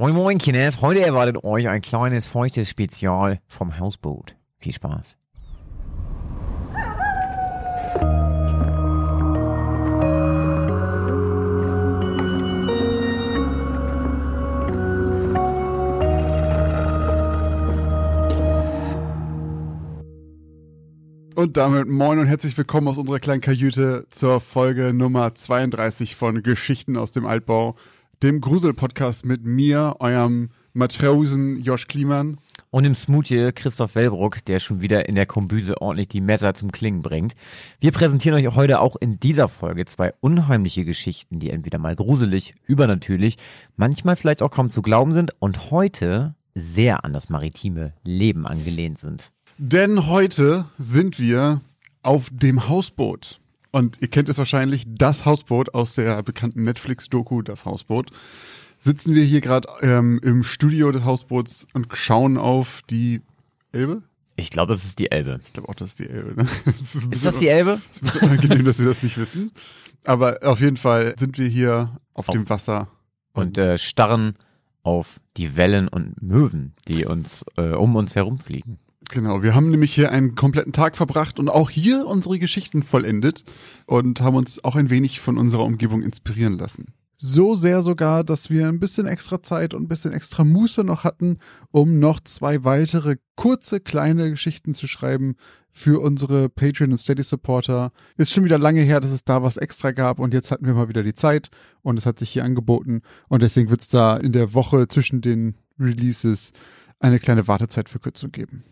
Moin Moin Kinders, heute erwartet euch ein kleines feuchtes Spezial vom Hausboot. Viel Spaß. Und damit moin und herzlich willkommen aus unserer kleinen Kajüte zur Folge Nummer 32 von Geschichten aus dem Altbau, dem Grusel-Podcast mit mir, eurem Matrosen Josh Kliemann. Und im Smoothie Christoph Wellbruck, der schon wieder in der Kombüse ordentlich die Messer zum Klingen bringt. Wir präsentieren euch heute auch in dieser Folge zwei unheimliche Geschichten, die entweder mal gruselig, übernatürlich, manchmal vielleicht auch kaum zu glauben sind und heute sehr an das maritime Leben angelehnt sind. Denn heute sind wir auf dem Hausboot. Und ihr kennt es wahrscheinlich, das Hausboot aus der bekannten Netflix-Doku, das Hausboot. Sitzen wir hier gerade ähm, im Studio des Hausboots und schauen auf die Elbe? Ich glaube, das ist die Elbe. Ich glaube auch, das ist die Elbe. Ne? Das ist, ist das die Elbe? Es ist ein bisschen unangenehm, dass wir das nicht wissen. Aber auf jeden Fall sind wir hier auf, auf dem Wasser. Und äh, starren auf die Wellen und Möwen, die uns äh, um uns herumfliegen. Genau, wir haben nämlich hier einen kompletten Tag verbracht und auch hier unsere Geschichten vollendet und haben uns auch ein wenig von unserer Umgebung inspirieren lassen. So sehr sogar, dass wir ein bisschen extra Zeit und ein bisschen extra Muße noch hatten, um noch zwei weitere kurze, kleine Geschichten zu schreiben für unsere Patreon und Steady Supporter. Ist schon wieder lange her, dass es da was extra gab und jetzt hatten wir mal wieder die Zeit und es hat sich hier angeboten und deswegen wird es da in der Woche zwischen den Releases eine kleine Wartezeitverkürzung geben.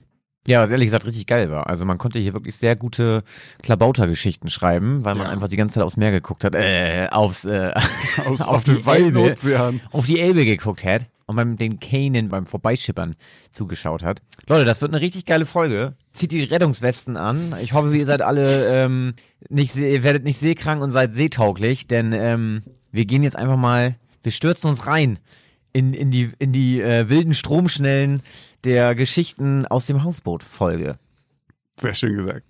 Ja, was ehrlich gesagt richtig geil war. Also man konnte hier wirklich sehr gute Klabautergeschichten schreiben, weil man ja. einfach die ganze Zeit aufs Meer geguckt hat, äh, aufs, äh, Aus, auf, auf den weiten Ozean. Auf die Elbe geguckt hat und beim den Kanen beim Vorbeischippern zugeschaut hat. Leute, das wird eine richtig geile Folge. Zieht die Rettungswesten an. Ich hoffe, ihr seid alle ähm, nicht, ihr werdet nicht seekrank und seid seetauglich, denn ähm, wir gehen jetzt einfach mal, wir stürzen uns rein in, in die, in die äh, wilden Stromschnellen der Geschichten aus dem Hausboot-Folge. Sehr schön gesagt.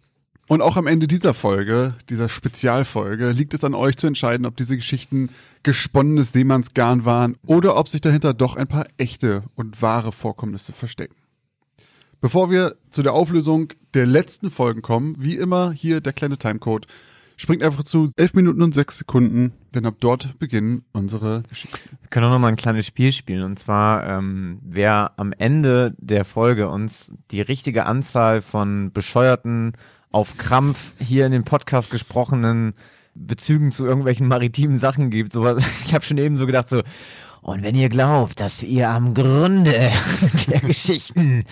Und auch am Ende dieser Folge, dieser Spezialfolge, liegt es an euch zu entscheiden, ob diese Geschichten gesponnenes Seemannsgarn waren oder ob sich dahinter doch ein paar echte und wahre Vorkommnisse verstecken. Bevor wir zu der Auflösung der letzten Folgen kommen, wie immer hier der kleine Timecode Springt einfach zu 11 Minuten und 6 Sekunden, denn ab dort beginnen unsere Geschichten. Wir können auch noch mal ein kleines Spiel spielen und zwar, ähm, wer am Ende der Folge uns die richtige Anzahl von bescheuerten, auf Krampf hier in dem Podcast gesprochenen Bezügen zu irgendwelchen maritimen Sachen gibt. So, ich habe schon eben so gedacht, so, und wenn ihr glaubt, dass ihr am Grunde der Geschichten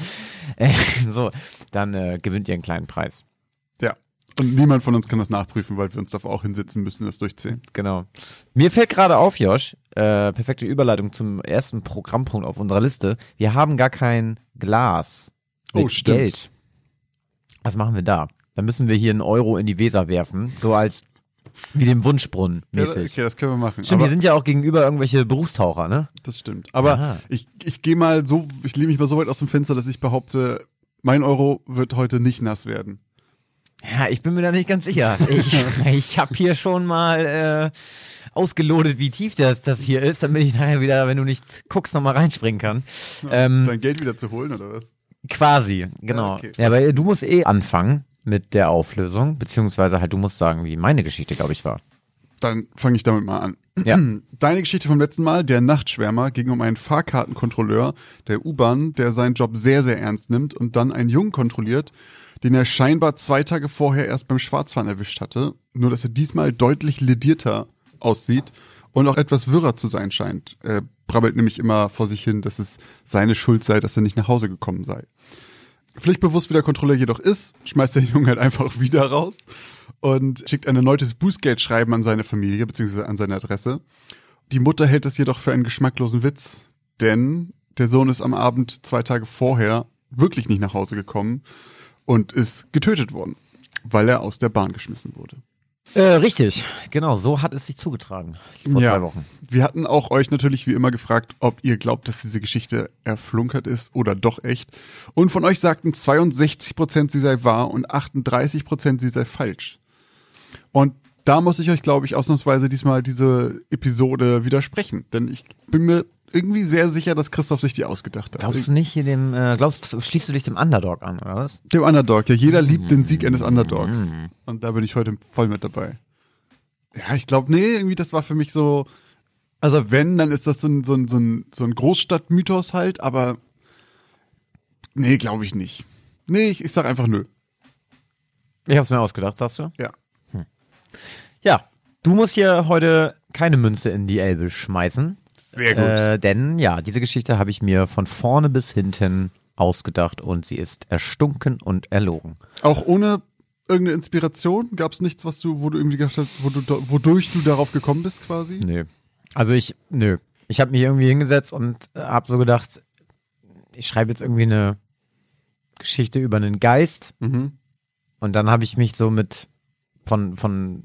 äh, so, dann äh, gewinnt ihr einen kleinen Preis. Und niemand von uns kann das nachprüfen, weil wir uns davor auch hinsetzen müssen und das durchzählen. Genau. Mir fällt gerade auf, Josh, äh, perfekte Überleitung zum ersten Programmpunkt auf unserer Liste. Wir haben gar kein Glas mit oh, stimmt. Geld. Was machen wir da? Da müssen wir hier einen Euro in die Weser werfen, so als wie dem Wunschbrunnen mäßig. Ja, okay, das können wir machen. Stimmt, wir sind ja auch gegenüber irgendwelche Berufstaucher, ne? Das stimmt. Aber Aha. ich, ich gehe mal so, ich lehne mich mal so weit aus dem Fenster, dass ich behaupte, mein Euro wird heute nicht nass werden. Ja, ich bin mir da nicht ganz sicher. Ich, ich habe hier schon mal äh, ausgelotet, wie tief das, das hier ist, damit ich nachher wieder, wenn du nicht guckst, nochmal reinspringen kann. ähm, Dein Geld wieder zu holen, oder was? Quasi, genau. Ja, okay. ja, aber du musst eh anfangen mit der Auflösung, beziehungsweise halt du musst sagen, wie meine Geschichte, glaube ich, war. Dann fange ich damit mal an. Ja. Deine Geschichte vom letzten Mal, der Nachtschwärmer, ging um einen Fahrkartenkontrolleur der U-Bahn, der seinen Job sehr, sehr ernst nimmt und dann einen Jungen kontrolliert, den er scheinbar zwei Tage vorher erst beim Schwarzfahren erwischt hatte, nur dass er diesmal deutlich ledierter aussieht und auch etwas wirrer zu sein scheint. Er brabbelt nämlich immer vor sich hin, dass es seine Schuld sei, dass er nicht nach Hause gekommen sei. Pflichtbewusst wie der Kontrolleur jedoch ist, schmeißt der Junge halt einfach wieder raus und schickt ein erneutes Bußgeldschreiben an seine Familie bzw. an seine Adresse. Die Mutter hält es jedoch für einen geschmacklosen Witz, denn der Sohn ist am Abend zwei Tage vorher wirklich nicht nach Hause gekommen und ist getötet worden, weil er aus der Bahn geschmissen wurde. Äh, richtig, genau, so hat es sich zugetragen vor ja. zwei Wochen. Wir hatten auch euch natürlich wie immer gefragt, ob ihr glaubt, dass diese Geschichte erflunkert ist oder doch echt. Und von euch sagten 62 Prozent, sie sei wahr und 38 Prozent, sie sei falsch. Und da muss ich euch, glaube ich, ausnahmsweise diesmal diese Episode widersprechen. Denn ich bin mir irgendwie sehr sicher, dass Christoph sich die ausgedacht hat. Glaubst du nicht hier dem, äh, glaubst schließt du dich dem Underdog an, oder was? Dem Underdog. Ja, jeder liebt den Sieg eines Underdogs. Und da bin ich heute voll mit dabei. Ja, ich glaube, nee, irgendwie das war für mich so, also wenn, dann ist das so ein, so ein, so ein, so ein Großstadtmythos halt, aber nee, glaube ich nicht. Nee, ich, ich sag einfach nö. Ich hab's mir ausgedacht, sagst du? Ja. Ja, du musst hier heute keine Münze in die Elbe schmeißen. Sehr gut. Äh, denn ja, diese Geschichte habe ich mir von vorne bis hinten ausgedacht und sie ist erstunken und erlogen. Auch ohne irgendeine Inspiration? Gab es nichts, was du, wo du irgendwie gedacht hast, wo du, wodurch du darauf gekommen bist quasi? Nö. Also ich, nö. Ich habe mich irgendwie hingesetzt und habe so gedacht, ich schreibe jetzt irgendwie eine Geschichte über einen Geist Mhm. und dann habe ich mich so mit von, von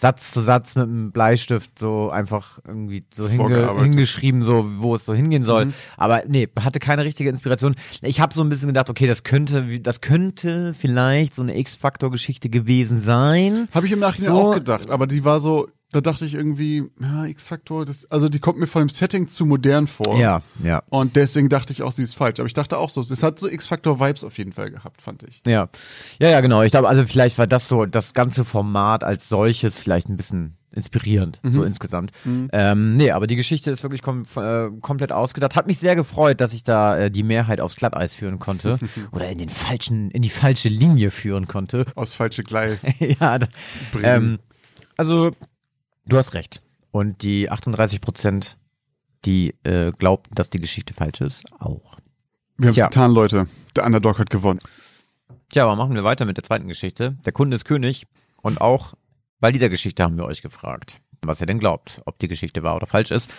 Satz zu Satz mit einem Bleistift so einfach irgendwie so hinge, hingeschrieben, so wo es so hingehen soll. Mhm. Aber nee, hatte keine richtige Inspiration. Ich habe so ein bisschen gedacht, okay, das könnte, das könnte vielleicht so eine X-Faktor-Geschichte gewesen sein. Habe ich im Nachhinein So- auch gedacht, aber die war so, da dachte ich irgendwie, ja, X-Faktor, das, also die kommt mir von dem Setting zu modern vor. Ja, ja. Und deswegen dachte ich auch, sie ist falsch. Aber ich dachte auch so, es hat so X-Faktor-Vibes auf jeden Fall gehabt, fand ich. Ja, ja, ja, genau. Ich glaube, also vielleicht war das so, das ganze Format als solches vielleicht ein bisschen inspirierend, so insgesamt. Ähm, nee, aber die Geschichte ist wirklich kom äh, komplett ausgedacht. Hat mich sehr gefreut, dass ich da äh, die Mehrheit aufs Glatteis führen konnte oder in den falschen, in die falsche Linie führen konnte. Aus falsche Gleis. ja, da, ähm, also du hast recht. Und die 38 Prozent, die äh, glaubten, dass die Geschichte falsch ist, auch. Wir haben es ja. getan, Leute. Der Underdog hat gewonnen. Tja, aber machen wir weiter mit der zweiten Geschichte. Der Kunde ist König. Und auch bei dieser Geschichte haben wir euch gefragt, was ihr denn glaubt, ob die Geschichte wahr oder falsch ist.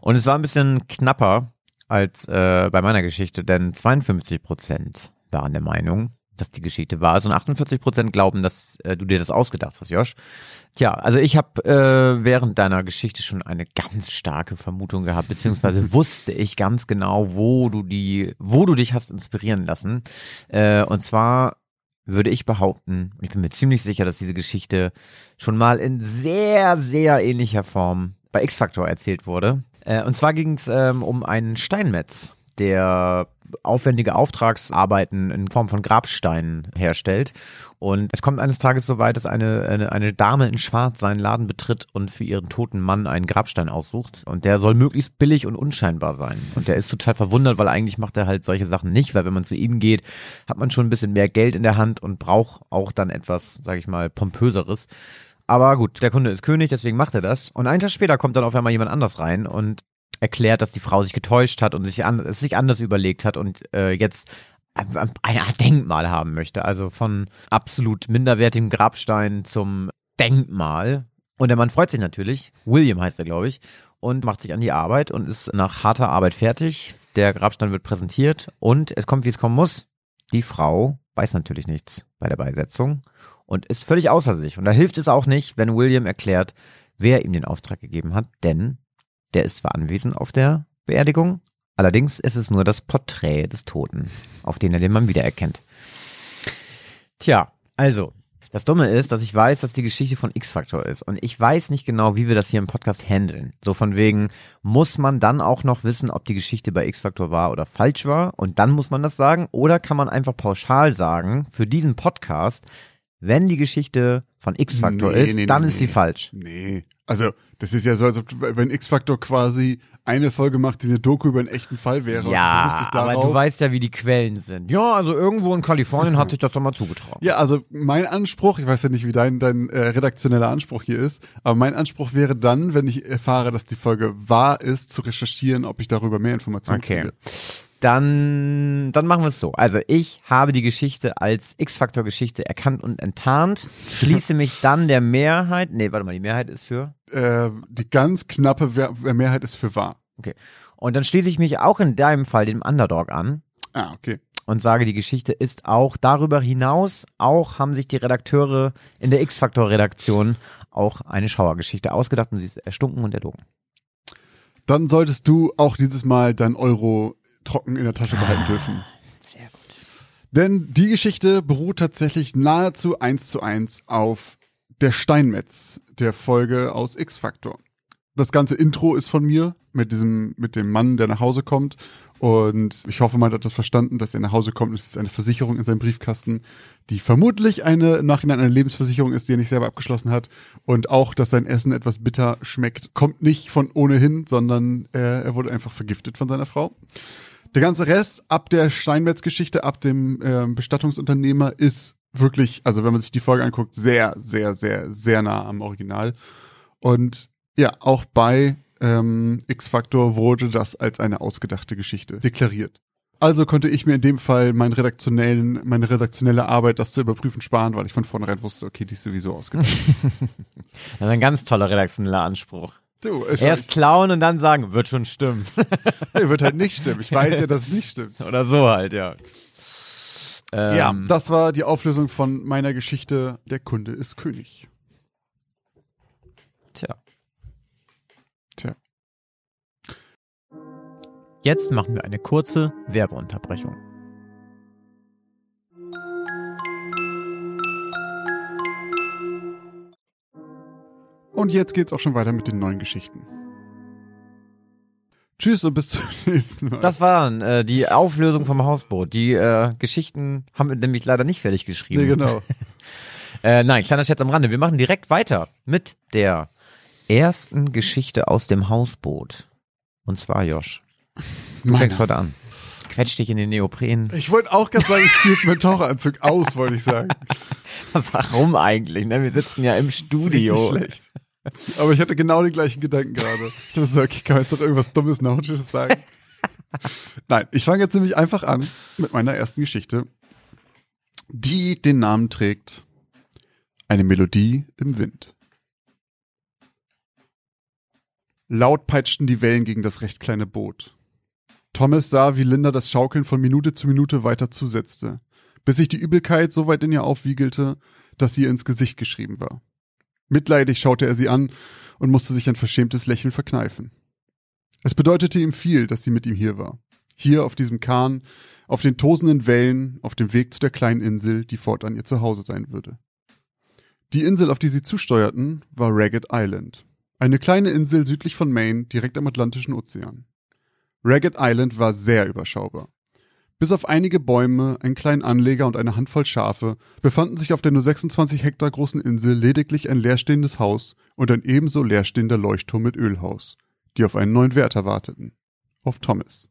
Und es war ein bisschen knapper als äh, bei meiner Geschichte, denn 52 Prozent waren der Meinung, dass die Geschichte ist und 48 Prozent glauben, dass äh, du dir das ausgedacht hast, Josh. Tja, also ich habe äh, während deiner Geschichte schon eine ganz starke Vermutung gehabt, beziehungsweise wusste ich ganz genau, wo du die, wo du dich hast inspirieren lassen. Äh, und zwar würde ich behaupten, ich bin mir ziemlich sicher, dass diese Geschichte schon mal in sehr, sehr ähnlicher Form bei X-Factor erzählt wurde. Äh, und zwar ging es ähm, um einen Steinmetz, der aufwendige Auftragsarbeiten in Form von Grabsteinen herstellt. Und es kommt eines Tages so weit, dass eine, eine, eine Dame in Schwarz seinen Laden betritt und für ihren toten Mann einen Grabstein aussucht. Und der soll möglichst billig und unscheinbar sein. Und der ist total verwundert, weil eigentlich macht er halt solche Sachen nicht, weil wenn man zu ihm geht, hat man schon ein bisschen mehr Geld in der Hand und braucht auch dann etwas, sag ich mal, pompöseres. Aber gut, der Kunde ist König, deswegen macht er das. Und einen Tag später kommt dann auf einmal jemand anders rein und erklärt, dass die Frau sich getäuscht hat und sich, an, es sich anders überlegt hat und äh, jetzt ein- Art Denkmal haben möchte. Also von absolut minderwertigem Grabstein zum Denkmal. Und der Mann freut sich natürlich. William heißt er, glaube ich. Und macht sich an die Arbeit und ist nach harter Arbeit fertig. Der Grabstein wird präsentiert und es kommt, wie es kommen muss. Die Frau weiß natürlich nichts bei der Beisetzung und ist völlig außer sich. Und da hilft es auch nicht, wenn William erklärt, wer ihm den Auftrag gegeben hat, denn der ist zwar anwesend auf der Beerdigung, allerdings ist es nur das Porträt des Toten, auf den er den Mann wiedererkennt. Tja, also, das Dumme ist, dass ich weiß, dass die Geschichte von X-Factor ist. Und ich weiß nicht genau, wie wir das hier im Podcast handeln. So von wegen, muss man dann auch noch wissen, ob die Geschichte bei X-Factor war oder falsch war? Und dann muss man das sagen? Oder kann man einfach pauschal sagen, für diesen Podcast, wenn die Geschichte von X-Factor Nee, ist, nee, dann nee, ist sie falsch. Nee. Also, das ist ja so, als ob, wenn X-Factor quasi eine Folge macht, die eine Doku über einen echten Fall wäre. und du Ja, aber du weißt ja, wie die Quellen sind. Ja, also irgendwo in Kalifornien hat sich das doch mal zugetragen. Ja, also mein Anspruch, ich weiß ja nicht, wie dein, dein äh, redaktioneller Anspruch hier ist, aber mein Anspruch wäre dann, wenn ich erfahre, dass die Folge wahr ist, zu recherchieren, ob ich darüber mehr Informationen Okay. kriege. Dann, dann machen wir es so. Also ich habe die Geschichte als X-Factor-Geschichte erkannt und enttarnt, schließe mich dann der Mehrheit, nee, warte mal, die Mehrheit ist für, Äh, die ganz knappe Wer- Mehrheit ist für wahr. und dann schließe ich mich auch in deinem Fall dem Underdog an Ah, okay. und sage, die Geschichte ist auch darüber hinaus, auch haben sich die Redakteure in der X-Factor-Redaktion auch eine Schauergeschichte ausgedacht und sie ist erstunken und erlogen. Dann solltest du auch dieses Mal dein Euro trocken in der Tasche behalten dürfen. Sehr gut. Denn die Geschichte beruht tatsächlich nahezu eins zu eins auf der Steinmetz der Folge aus X-Factor. Das ganze Intro ist von mir mit diesem, mit dem Mann, der nach Hause kommt. Und ich hoffe, man hat das verstanden, dass er nach Hause kommt. Es ist eine Versicherung in seinem Briefkasten, die vermutlich eine im Nachhinein eine Lebensversicherung ist, die er nicht selber abgeschlossen hat. Und auch, dass sein Essen etwas bitter schmeckt, kommt nicht von ohnehin, sondern er, er wurde einfach vergiftet von seiner Frau. Der ganze Rest ab der Steinmetz-Geschichte, ab dem äh, Bestattungsunternehmer ist wirklich, also wenn man sich die Folge anguckt, sehr, sehr, sehr, sehr nah am Original. Und ja, auch bei ähm, X-Factor wurde das als eine ausgedachte Geschichte deklariert. Also konnte ich mir in dem Fall meinen redaktionellen, meine redaktionelle Arbeit, das zu überprüfen, sparen, weil ich von vornherein wusste, okay, die ist sowieso ausgedacht. das ist ein ganz toller redaktioneller Anspruch. Du, Erst klauen und dann sagen, wird schon stimmen. nee, wird halt nicht stimmen. Ich weiß ja, dass es nicht stimmt. Oder so halt, ja. Ähm, ja, das war die Auflösung von meiner Geschichte. Der Kunde ist König. Tja. Tja. Jetzt machen wir eine kurze Werbeunterbrechung. Und jetzt geht's auch schon weiter mit den neuen Geschichten. Tschüss und bis zum nächsten Mal. Das waren äh, die Auflösung vom Hausboot. Die äh, Geschichten haben wir nämlich leider nicht fertig geschrieben. Nee, genau. äh, nein, kleiner Chat am Rande. Wir machen direkt weiter mit der ersten Geschichte aus dem Hausboot. Und zwar, Josh. Du Meine. fängst heute an. Quetsch dich in den Neopren. Ich wollte auch gerade sagen, ich ziehe jetzt meinen Taucheranzug aus, wollte ich sagen. Warum eigentlich? Ne? Wir sitzen ja im Studio. schlecht. Aber ich hatte genau die gleichen Gedanken gerade. Ich dachte so, okay, kann man jetzt doch irgendwas Dummes, Nautisches sagen? Nein, ich fange jetzt nämlich einfach an mit meiner ersten Geschichte, die den Namen trägt Eine Melodie im Wind. Laut peitschten die Wellen gegen das recht kleine Boot. Thomas sah, wie Linda das Schaukeln von Minute zu Minute weiter zusetzte, bis sich die Übelkeit so weit in ihr aufwiegelte, dass sie ihr ins Gesicht geschrieben war. Mitleidig schaute er sie an und musste sich ein verschämtes Lächeln verkneifen. Es bedeutete ihm viel, dass sie mit ihm hier war. Hier auf diesem Kahn, auf den tosenden Wellen, auf dem Weg zu der kleinen Insel, die fortan ihr Zuhause sein würde. Die Insel, auf die sie zusteuerten, war Ragged Island. Eine kleine Insel südlich von Maine, direkt am Atlantischen Ozean. Ragged Island war sehr überschaubar. Bis auf einige Bäume, einen kleinen Anleger und eine Handvoll Schafe befanden sich auf der nur 26 Hektar großen Insel lediglich ein leerstehendes Haus und ein ebenso leerstehender Leuchtturm mit Ölhaus, die auf einen neuen Wärter warteten. Auf Thomas.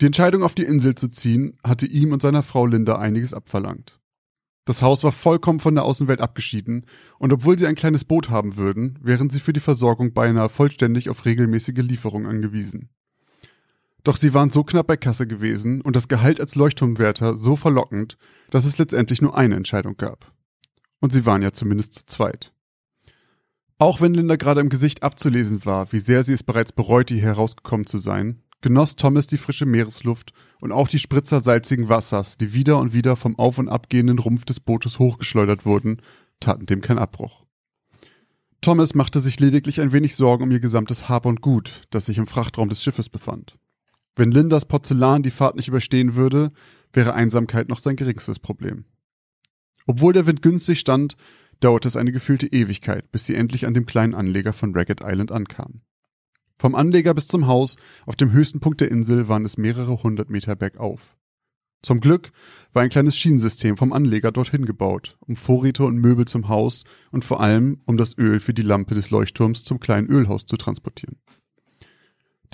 Die Entscheidung, auf die Insel zu ziehen, hatte ihm und seiner Frau Linda einiges abverlangt. Das Haus war vollkommen von der Außenwelt abgeschieden, und obwohl sie ein kleines Boot haben würden, wären sie für die Versorgung beinahe vollständig auf regelmäßige Lieferung angewiesen. Doch sie waren so knapp bei Kasse gewesen und das Gehalt als Leuchtturmwärter so verlockend, dass es letztendlich nur eine Entscheidung gab. Und sie waren ja zumindest zu zweit. Auch wenn Linda gerade im Gesicht abzulesen war, wie sehr sie es bereits bereute, hier herausgekommen zu sein, genoss Thomas die frische Meeresluft und auch die Spritzer salzigen Wassers, die wieder und wieder vom auf- und abgehenden Rumpf des Bootes hochgeschleudert wurden, taten dem keinen Abbruch. Thomas machte sich lediglich ein wenig Sorgen um ihr gesamtes Hab und Gut, das sich im Frachtraum des Schiffes befand. Wenn Lindas Porzellan die Fahrt nicht überstehen würde, wäre Einsamkeit noch sein geringstes Problem. Obwohl der Wind günstig stand, dauerte es eine gefühlte Ewigkeit, bis sie endlich an dem kleinen Anleger von Ragged Island ankam. Vom Anleger bis zum Haus, auf dem höchsten Punkt der Insel, waren es mehrere hundert Meter bergauf. Zum Glück war ein kleines Schienensystem vom Anleger dorthin gebaut, um Vorräte und Möbel zum Haus und vor allem um das Öl für die Lampe des Leuchtturms zum kleinen Ölhaus zu transportieren.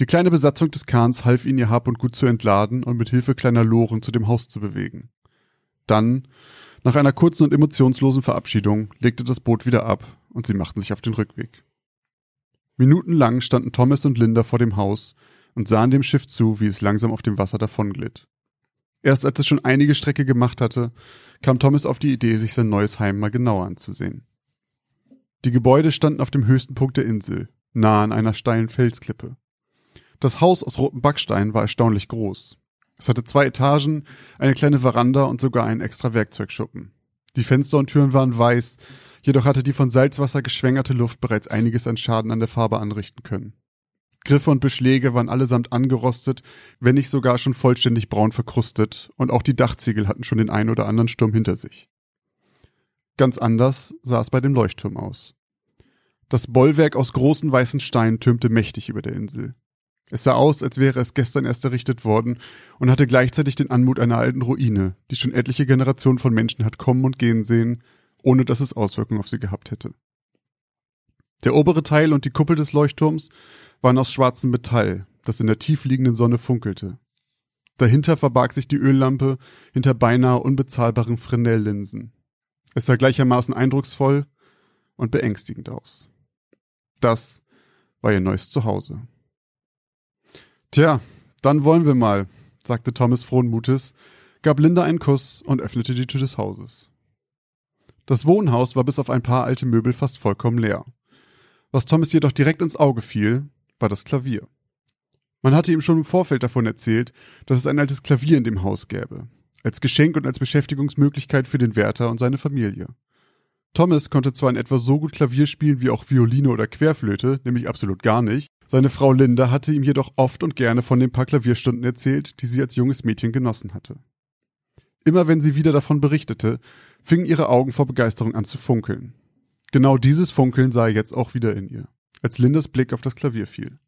Die kleine Besatzung des Kahns half ihnen ihr Hab und Gut zu entladen und mit Hilfe kleiner Loren zu dem Haus zu bewegen. Dann, nach einer kurzen und emotionslosen Verabschiedung, legte das Boot wieder ab und sie machten sich auf den Rückweg. Minutenlang standen Thomas und Linda vor dem Haus und sahen dem Schiff zu, wie es langsam auf dem Wasser davonglitt. Erst als es schon einige Strecke gemacht hatte, kam Thomas auf die Idee, sich sein neues Heim mal genauer anzusehen. Die Gebäude standen auf dem höchsten Punkt der Insel, nahe an einer steilen Felsklippe. Das Haus aus rotem Backstein war erstaunlich groß. Es hatte zwei Etagen, eine kleine Veranda und sogar einen extra Werkzeugschuppen. Die Fenster und Türen waren weiß, jedoch hatte die von Salzwasser geschwängerte Luft bereits einiges an Schaden an der Farbe anrichten können. Griffe und Beschläge waren allesamt angerostet, wenn nicht sogar schon vollständig braun verkrustet, und auch die Dachziegel hatten schon den einen oder anderen Sturm hinter sich. Ganz anders sah es bei dem Leuchtturm aus. Das Bollwerk aus großen weißen Steinen türmte mächtig über der Insel. Es sah aus, als wäre es gestern erst errichtet worden und hatte gleichzeitig den Anmut einer alten Ruine, die schon etliche Generationen von Menschen hat kommen und gehen sehen, ohne dass es Auswirkungen auf sie gehabt hätte. Der obere Teil und die Kuppel des Leuchtturms waren aus schwarzem Metall, das in der tief liegenden Sonne funkelte. Dahinter verbarg sich die Öllampe hinter beinahe unbezahlbaren Fresnel-Linsen. Es sah gleichermaßen eindrucksvoll und beängstigend aus. Das war ihr neues Zuhause. Tja, dann wollen wir mal, sagte Thomas frohen Mutes, gab Linda einen Kuss und öffnete die Tür des Hauses. Das Wohnhaus war bis auf ein paar alte Möbel fast vollkommen leer. Was Thomas jedoch direkt ins Auge fiel, war das Klavier. Man hatte ihm schon im Vorfeld davon erzählt, dass es ein altes Klavier in dem Haus gäbe, als Geschenk und als Beschäftigungsmöglichkeit für den Wärter und seine Familie. Thomas konnte zwar in etwa so gut Klavier spielen wie auch Violine oder Querflöte, nämlich absolut gar nicht, seine Frau Linda hatte ihm jedoch oft und gerne von den paar Klavierstunden erzählt, die sie als junges Mädchen genossen hatte. Immer wenn sie wieder davon berichtete, fingen ihre Augen vor Begeisterung an zu funkeln. Genau dieses Funkeln sah er jetzt auch wieder in ihr, als Lindas Blick auf das Klavier fiel.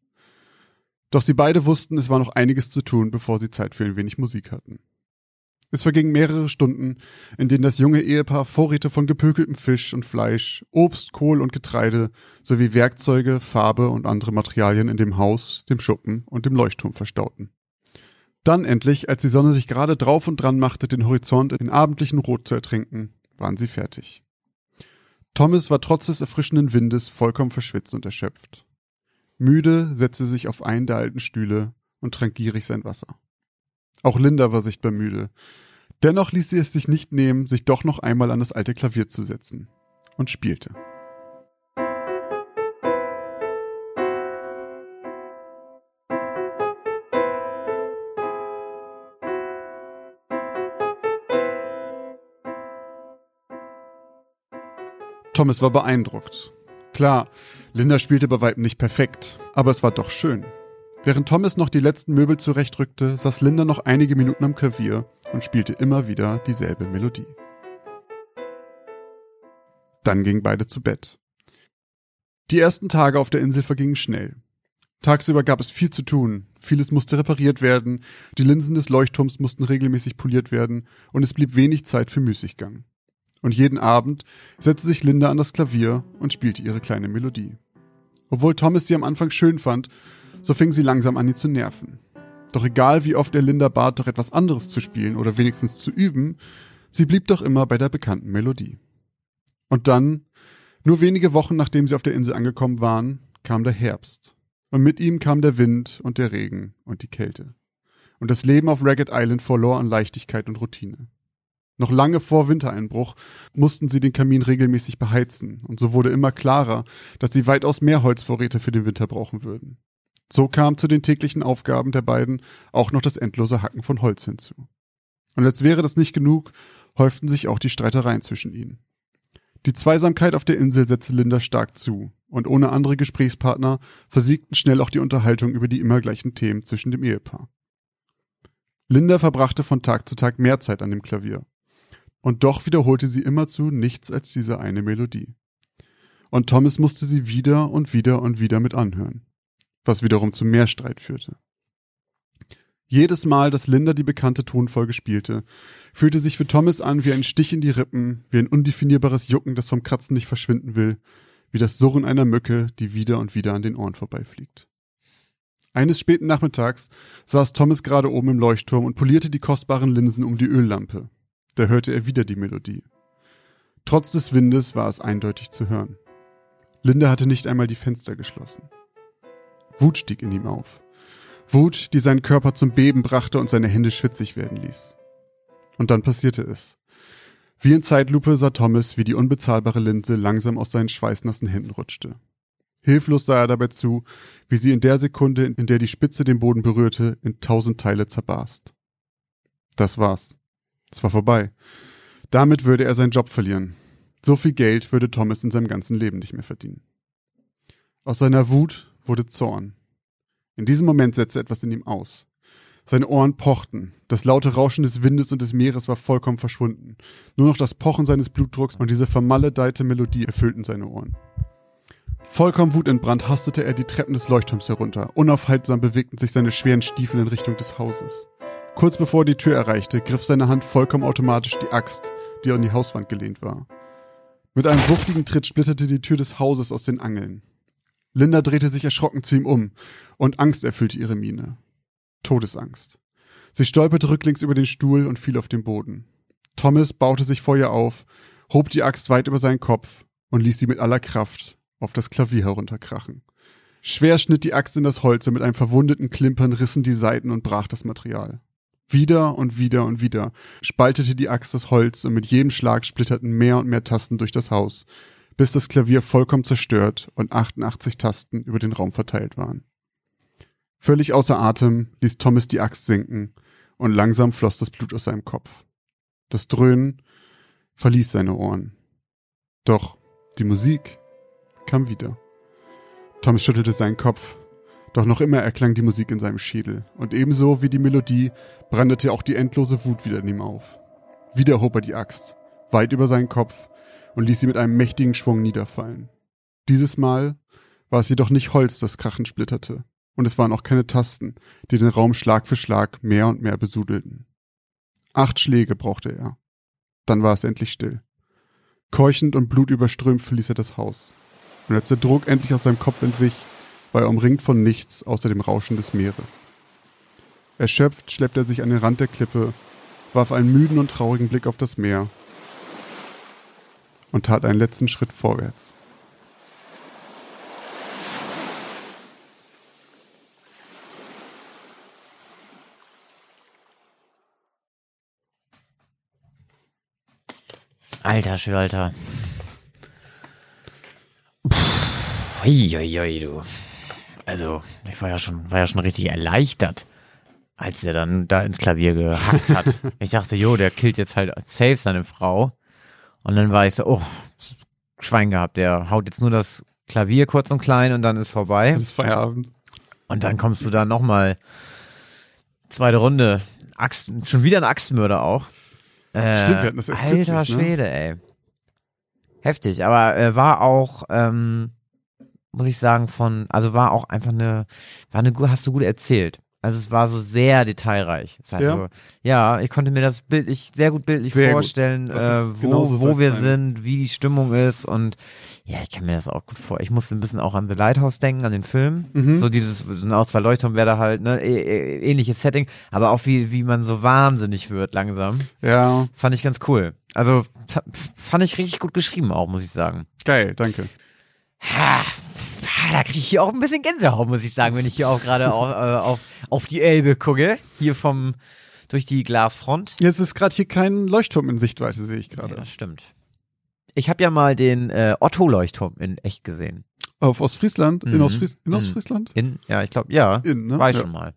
Doch sie beide wussten, es war noch einiges zu tun, bevor sie Zeit für ein wenig Musik hatten. Es vergingen mehrere Stunden, in denen das junge Ehepaar Vorräte von gepökeltem Fisch und Fleisch, Obst, Kohl und Getreide sowie Werkzeuge, Farbe und andere Materialien in dem Haus, dem Schuppen und dem Leuchtturm verstauten. Dann endlich, als die Sonne sich gerade drauf und dran machte, den Horizont in abendlichen Rot zu ertrinken, waren sie fertig. Thomas war trotz des erfrischenden Windes vollkommen verschwitzt und erschöpft. Müde setzte sich auf einen der alten Stühle und trank gierig sein Wasser. Auch Linda war sichtbar müde. Dennoch ließ sie es sich nicht nehmen, sich doch noch einmal an das alte Klavier zu setzen und spielte. Thomas war beeindruckt. Klar, Linda spielte bei weitem nicht perfekt, aber es war doch schön. Während Thomas noch die letzten Möbel zurechtrückte, saß Linda noch einige Minuten am Klavier und spielte immer wieder dieselbe Melodie. Dann gingen beide zu Bett. Die ersten Tage auf der Insel vergingen schnell. Tagsüber gab es viel zu tun, vieles musste repariert werden, die Linsen des Leuchtturms mussten regelmäßig poliert werden und es blieb wenig Zeit für Müßiggang. Und jeden Abend setzte sich Linda an das Klavier und spielte ihre kleine Melodie. Obwohl Thomas sie am Anfang schön fand, so fing sie langsam an, ihn zu nerven. Doch egal wie oft er Linda bat, doch etwas anderes zu spielen oder wenigstens zu üben, sie blieb doch immer bei der bekannten Melodie. Und dann, nur wenige Wochen nachdem sie auf der Insel angekommen waren, kam der Herbst. Und mit ihm kam der Wind und der Regen und die Kälte. Und das Leben auf Ragged Island verlor an Leichtigkeit und Routine. Noch lange vor Wintereinbruch mussten sie den Kamin regelmäßig beheizen, und so wurde immer klarer, dass sie weitaus mehr Holzvorräte für den Winter brauchen würden. So kam zu den täglichen Aufgaben der beiden auch noch das endlose Hacken von Holz hinzu. Und als wäre das nicht genug, häuften sich auch die Streitereien zwischen ihnen. Die Zweisamkeit auf der Insel setzte Linda stark zu, und ohne andere Gesprächspartner versiegten schnell auch die Unterhaltung über die immer gleichen Themen zwischen dem Ehepaar. Linda verbrachte von Tag zu Tag mehr Zeit an dem Klavier. Und doch wiederholte sie immerzu nichts als diese eine Melodie. Und Thomas musste sie wieder und wieder und wieder mit anhören, was wiederum zu mehr Streit führte. Jedes Mal, dass Linda die bekannte Tonfolge spielte, fühlte sich für Thomas an wie ein Stich in die Rippen, wie ein undefinierbares Jucken, das vom Kratzen nicht verschwinden will, wie das Surren einer Mücke, die wieder und wieder an den Ohren vorbeifliegt. Eines späten Nachmittags saß Thomas gerade oben im Leuchtturm und polierte die kostbaren Linsen um die Öllampe, da hörte er wieder die Melodie. Trotz des Windes war es eindeutig zu hören. Linda hatte nicht einmal die Fenster geschlossen. Wut stieg in ihm auf. Wut, die seinen Körper zum Beben brachte und seine Hände schwitzig werden ließ. Und dann passierte es. Wie in Zeitlupe sah Thomas, wie die unbezahlbare Linse langsam aus seinen schweißnassen Händen rutschte. Hilflos sah er dabei zu, wie sie in der Sekunde, in der die Spitze den Boden berührte, in tausend Teile zerbarst. Das war's. Es war vorbei. Damit würde er seinen Job verlieren. So viel Geld würde Thomas in seinem ganzen Leben nicht mehr verdienen. Aus seiner Wut wurde Zorn. In diesem Moment setzte etwas in ihm aus. Seine Ohren pochten. Das laute Rauschen des Windes und des Meeres war vollkommen verschwunden. Nur noch das Pochen seines Blutdrucks und diese vermaledeite Melodie erfüllten seine Ohren. Vollkommen wutentbrannt hastete er die Treppen des Leuchtturms herunter. Unaufhaltsam bewegten sich seine schweren Stiefel in Richtung des Hauses. Kurz bevor er die Tür erreichte, griff seine Hand vollkommen automatisch die Axt, die an die Hauswand gelehnt war. Mit einem wuchtigen Tritt splitterte die Tür des Hauses aus den Angeln. Linda drehte sich erschrocken zu ihm um und Angst erfüllte ihre Miene. Todesangst. Sie stolperte rücklings über den Stuhl und fiel auf den Boden. Thomas baute sich vor ihr auf, hob die Axt weit über seinen Kopf und ließ sie mit aller Kraft auf das Klavier herunterkrachen. Schwer schnitt die Axt in das Holz und mit einem verwundeten Klimpern rissen die Saiten und brach das Material. Wieder und wieder und wieder spaltete die Axt das Holz und mit jedem Schlag splitterten mehr und mehr Tasten durch das Haus, bis das Klavier vollkommen zerstört und 88 Tasten über den Raum verteilt waren. Völlig außer Atem ließ Thomas die Axt sinken und langsam floss das Blut aus seinem Kopf. Das Dröhnen verließ seine Ohren. Doch die Musik kam wieder. Thomas schüttelte seinen Kopf, doch noch immer erklang die Musik in seinem Schädel, und ebenso wie die Melodie brandete auch die endlose Wut wieder in ihm auf. Wieder hob er die Axt, weit über seinen Kopf, und ließ sie mit einem mächtigen Schwung niederfallen. Dieses Mal war es jedoch nicht Holz, das krachend splitterte, und es waren auch keine Tasten, die den Raum Schlag für Schlag mehr und mehr besudelten. Acht Schläge brauchte er. Dann war es endlich still. Keuchend und blutüberströmt verließ er das Haus. Und als der Druck endlich aus seinem Kopf entwich, war er umringt von nichts außer dem Rauschen des Meeres. Erschöpft schleppte er sich an den Rand der Klippe, warf einen müden und traurigen Blick auf das Meer und tat einen letzten Schritt vorwärts. Alter Schwalter. Uiuiui, du. Also, ich war ja schon, war ja schon richtig erleichtert, als er dann da ins Klavier gehackt hat. ich dachte, jo, der killt jetzt halt safe seine Frau. Und dann war ich so, oh, Schwein gehabt, der haut jetzt nur das Klavier kurz und klein und dann ist vorbei. Das ist Feierabend. Und dann kommst du da nochmal, zweite Runde, Axt, schon wieder ein Axtmörder auch. Äh, Stimmt, wir hatten das echt Alter kürzlich, ne? Schwede, ey. Heftig, aber äh, war auch, ähm, muss ich sagen, von, also war auch einfach eine, war eine, hast du gut erzählt. Also es war so sehr detailreich. Es war Ja? So, ja, ich konnte mir das bildlich, sehr gut bildlich Sehr gut. vorstellen, Das äh, wo, wo wir sein. sind, wie die Stimmung ist und ja, ich kann mir das auch gut vor. Ich musste ein bisschen auch an The Lighthouse denken, an den Film. Mhm. So dieses, sind auch zwei Leuchtturmwärter halt, ne, ä- ä- ähnliches Setting, aber auch wie, wie man so wahnsinnig wird langsam. Ja, Fand ich ganz cool. Also fand ich richtig gut geschrieben auch, muss ich sagen. geil, danke. Ha, da kriege ich hier auch ein bisschen Gänsehaut, muss ich sagen, wenn ich hier auch gerade auf, äh, auf, auf die Elbe gucke. Hier vom, durch die Glasfront. Jetzt ist gerade hier kein Leuchtturm in Sichtweite, sehe ich Ja, gerade. das stimmt. Ich habe ja mal den äh, Otto-Leuchtturm in echt gesehen. Auf Ostfriesland? In, Mhm. Ostfries in Mhm. Ostfriesland? In, ja, ich glaube, ja. In, ne? War ich ja. schon mal.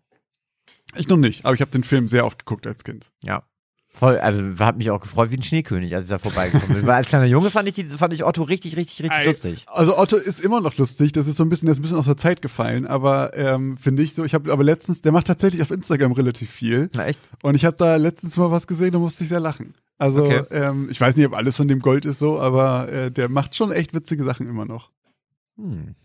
Ich noch nicht, aber ich habe den Film sehr oft geguckt als Kind. Ja. Voll, also hat mich auch gefreut wie ein Schneekönig, als ich da vorbeigekommen bin. Weil als kleiner Junge fand ich, die, fand ich Otto richtig, richtig, richtig Ey, lustig. Also Otto ist immer noch lustig, das ist so ein bisschen, der ist ein bisschen aus der Zeit gefallen, aber ähm, finde ich so, ich habe aber letztens, der macht tatsächlich auf Instagram relativ viel Na echt? und ich habe da letztens mal was gesehen und musste ich sehr lachen. Also Okay. ähm, ich weiß nicht, ob alles von dem Gold ist so, aber äh, der macht schon echt witzige Sachen immer noch. Hm.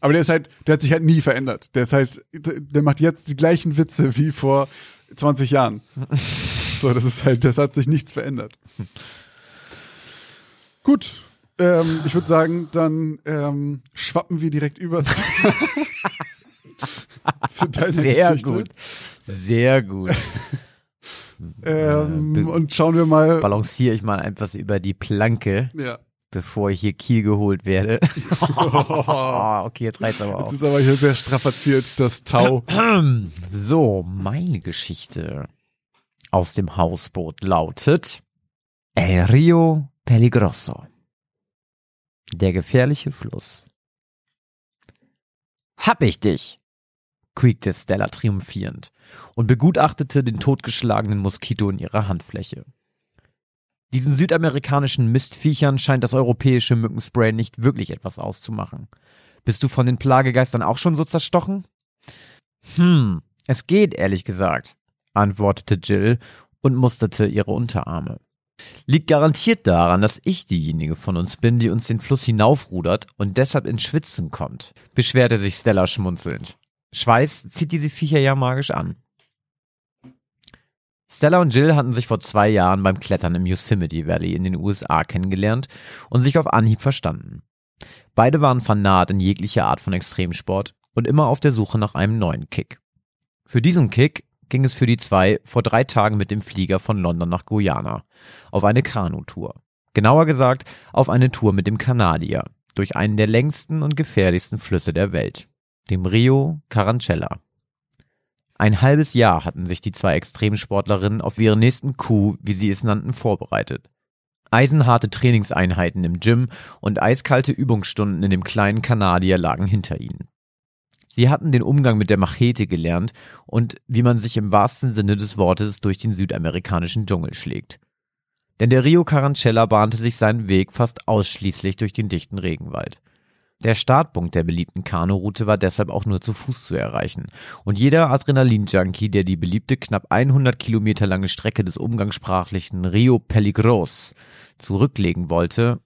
Aber der ist halt, der hat sich halt nie verändert. Der ist halt, der macht jetzt die gleichen Witze wie vor 20 Jahren. so, das ist halt, das hat sich nichts verändert. Gut. Ähm, ich würde sagen, dann ähm, schwappen wir direkt über zu, zu deiner Sehr Geschichte. gut. Sehr gut. Ähm, Äh, und schauen wir mal. Balanciere ich mal etwas über die Planke, Ja. bevor ich hier Kiel geholt werde. oh, okay, jetzt reizt aber Jetzt auf. ist aber hier sehr strapaziert, das Tau. So, meine Geschichte aus dem Hausboot lautet El Rio Peligroso. Der gefährliche Fluss. Hab ich dich, quiekte Stella triumphierend und begutachtete den totgeschlagenen Moskito in ihrer Handfläche. Diesen südamerikanischen Mistviechern scheint das europäische Mückenspray nicht wirklich etwas auszumachen. Bist du von den Plagegeistern auch schon so zerstochen? Hm, es geht, ehrlich gesagt, antwortete Jill und musterte ihre Unterarme. Liegt garantiert daran, dass ich diejenige von uns bin, die uns den Fluss hinaufrudert und deshalb ins Schwitzen kommt, beschwerte sich Stella schmunzelnd. Schweiß zieht diese Viecher ja magisch an. Stella und Jill hatten sich vor zwei Jahren beim Klettern im Yosemite Valley in den USA kennengelernt und sich auf Anhieb verstanden. Beide waren fanat in jeglicher Art von Extremsport und immer auf der Suche nach einem neuen Kick. Für diesen Kick ging es für die zwei vor drei Tagen mit dem Flieger von London nach Guyana auf eine Kanutour. Genauer gesagt auf eine Tour mit dem Kanadier durch einen der längsten und gefährlichsten Flüsse der Welt, dem Rio Carancella. Ein halbes Jahr hatten sich die zwei Extremsportlerinnen auf ihren nächsten Coup, wie sie es nannten, vorbereitet. Eisenharte Trainingseinheiten im Gym und eiskalte Übungsstunden in dem kleinen Kanadier lagen hinter ihnen. Sie hatten den Umgang mit der Machete gelernt und wie man sich im wahrsten Sinne des Wortes durch den südamerikanischen Dschungel schlägt. Denn der Rio Carancella bahnte sich seinen Weg fast ausschließlich durch den dichten Regenwald. Der Startpunkt der beliebten Kanoroute war deshalb auch nur zu Fuß zu erreichen. Und jeder Adrenalin-Junkie, der die beliebte knapp 100 Kilometer lange Strecke des umgangssprachlichen Rio Peligros zurücklegen wollte,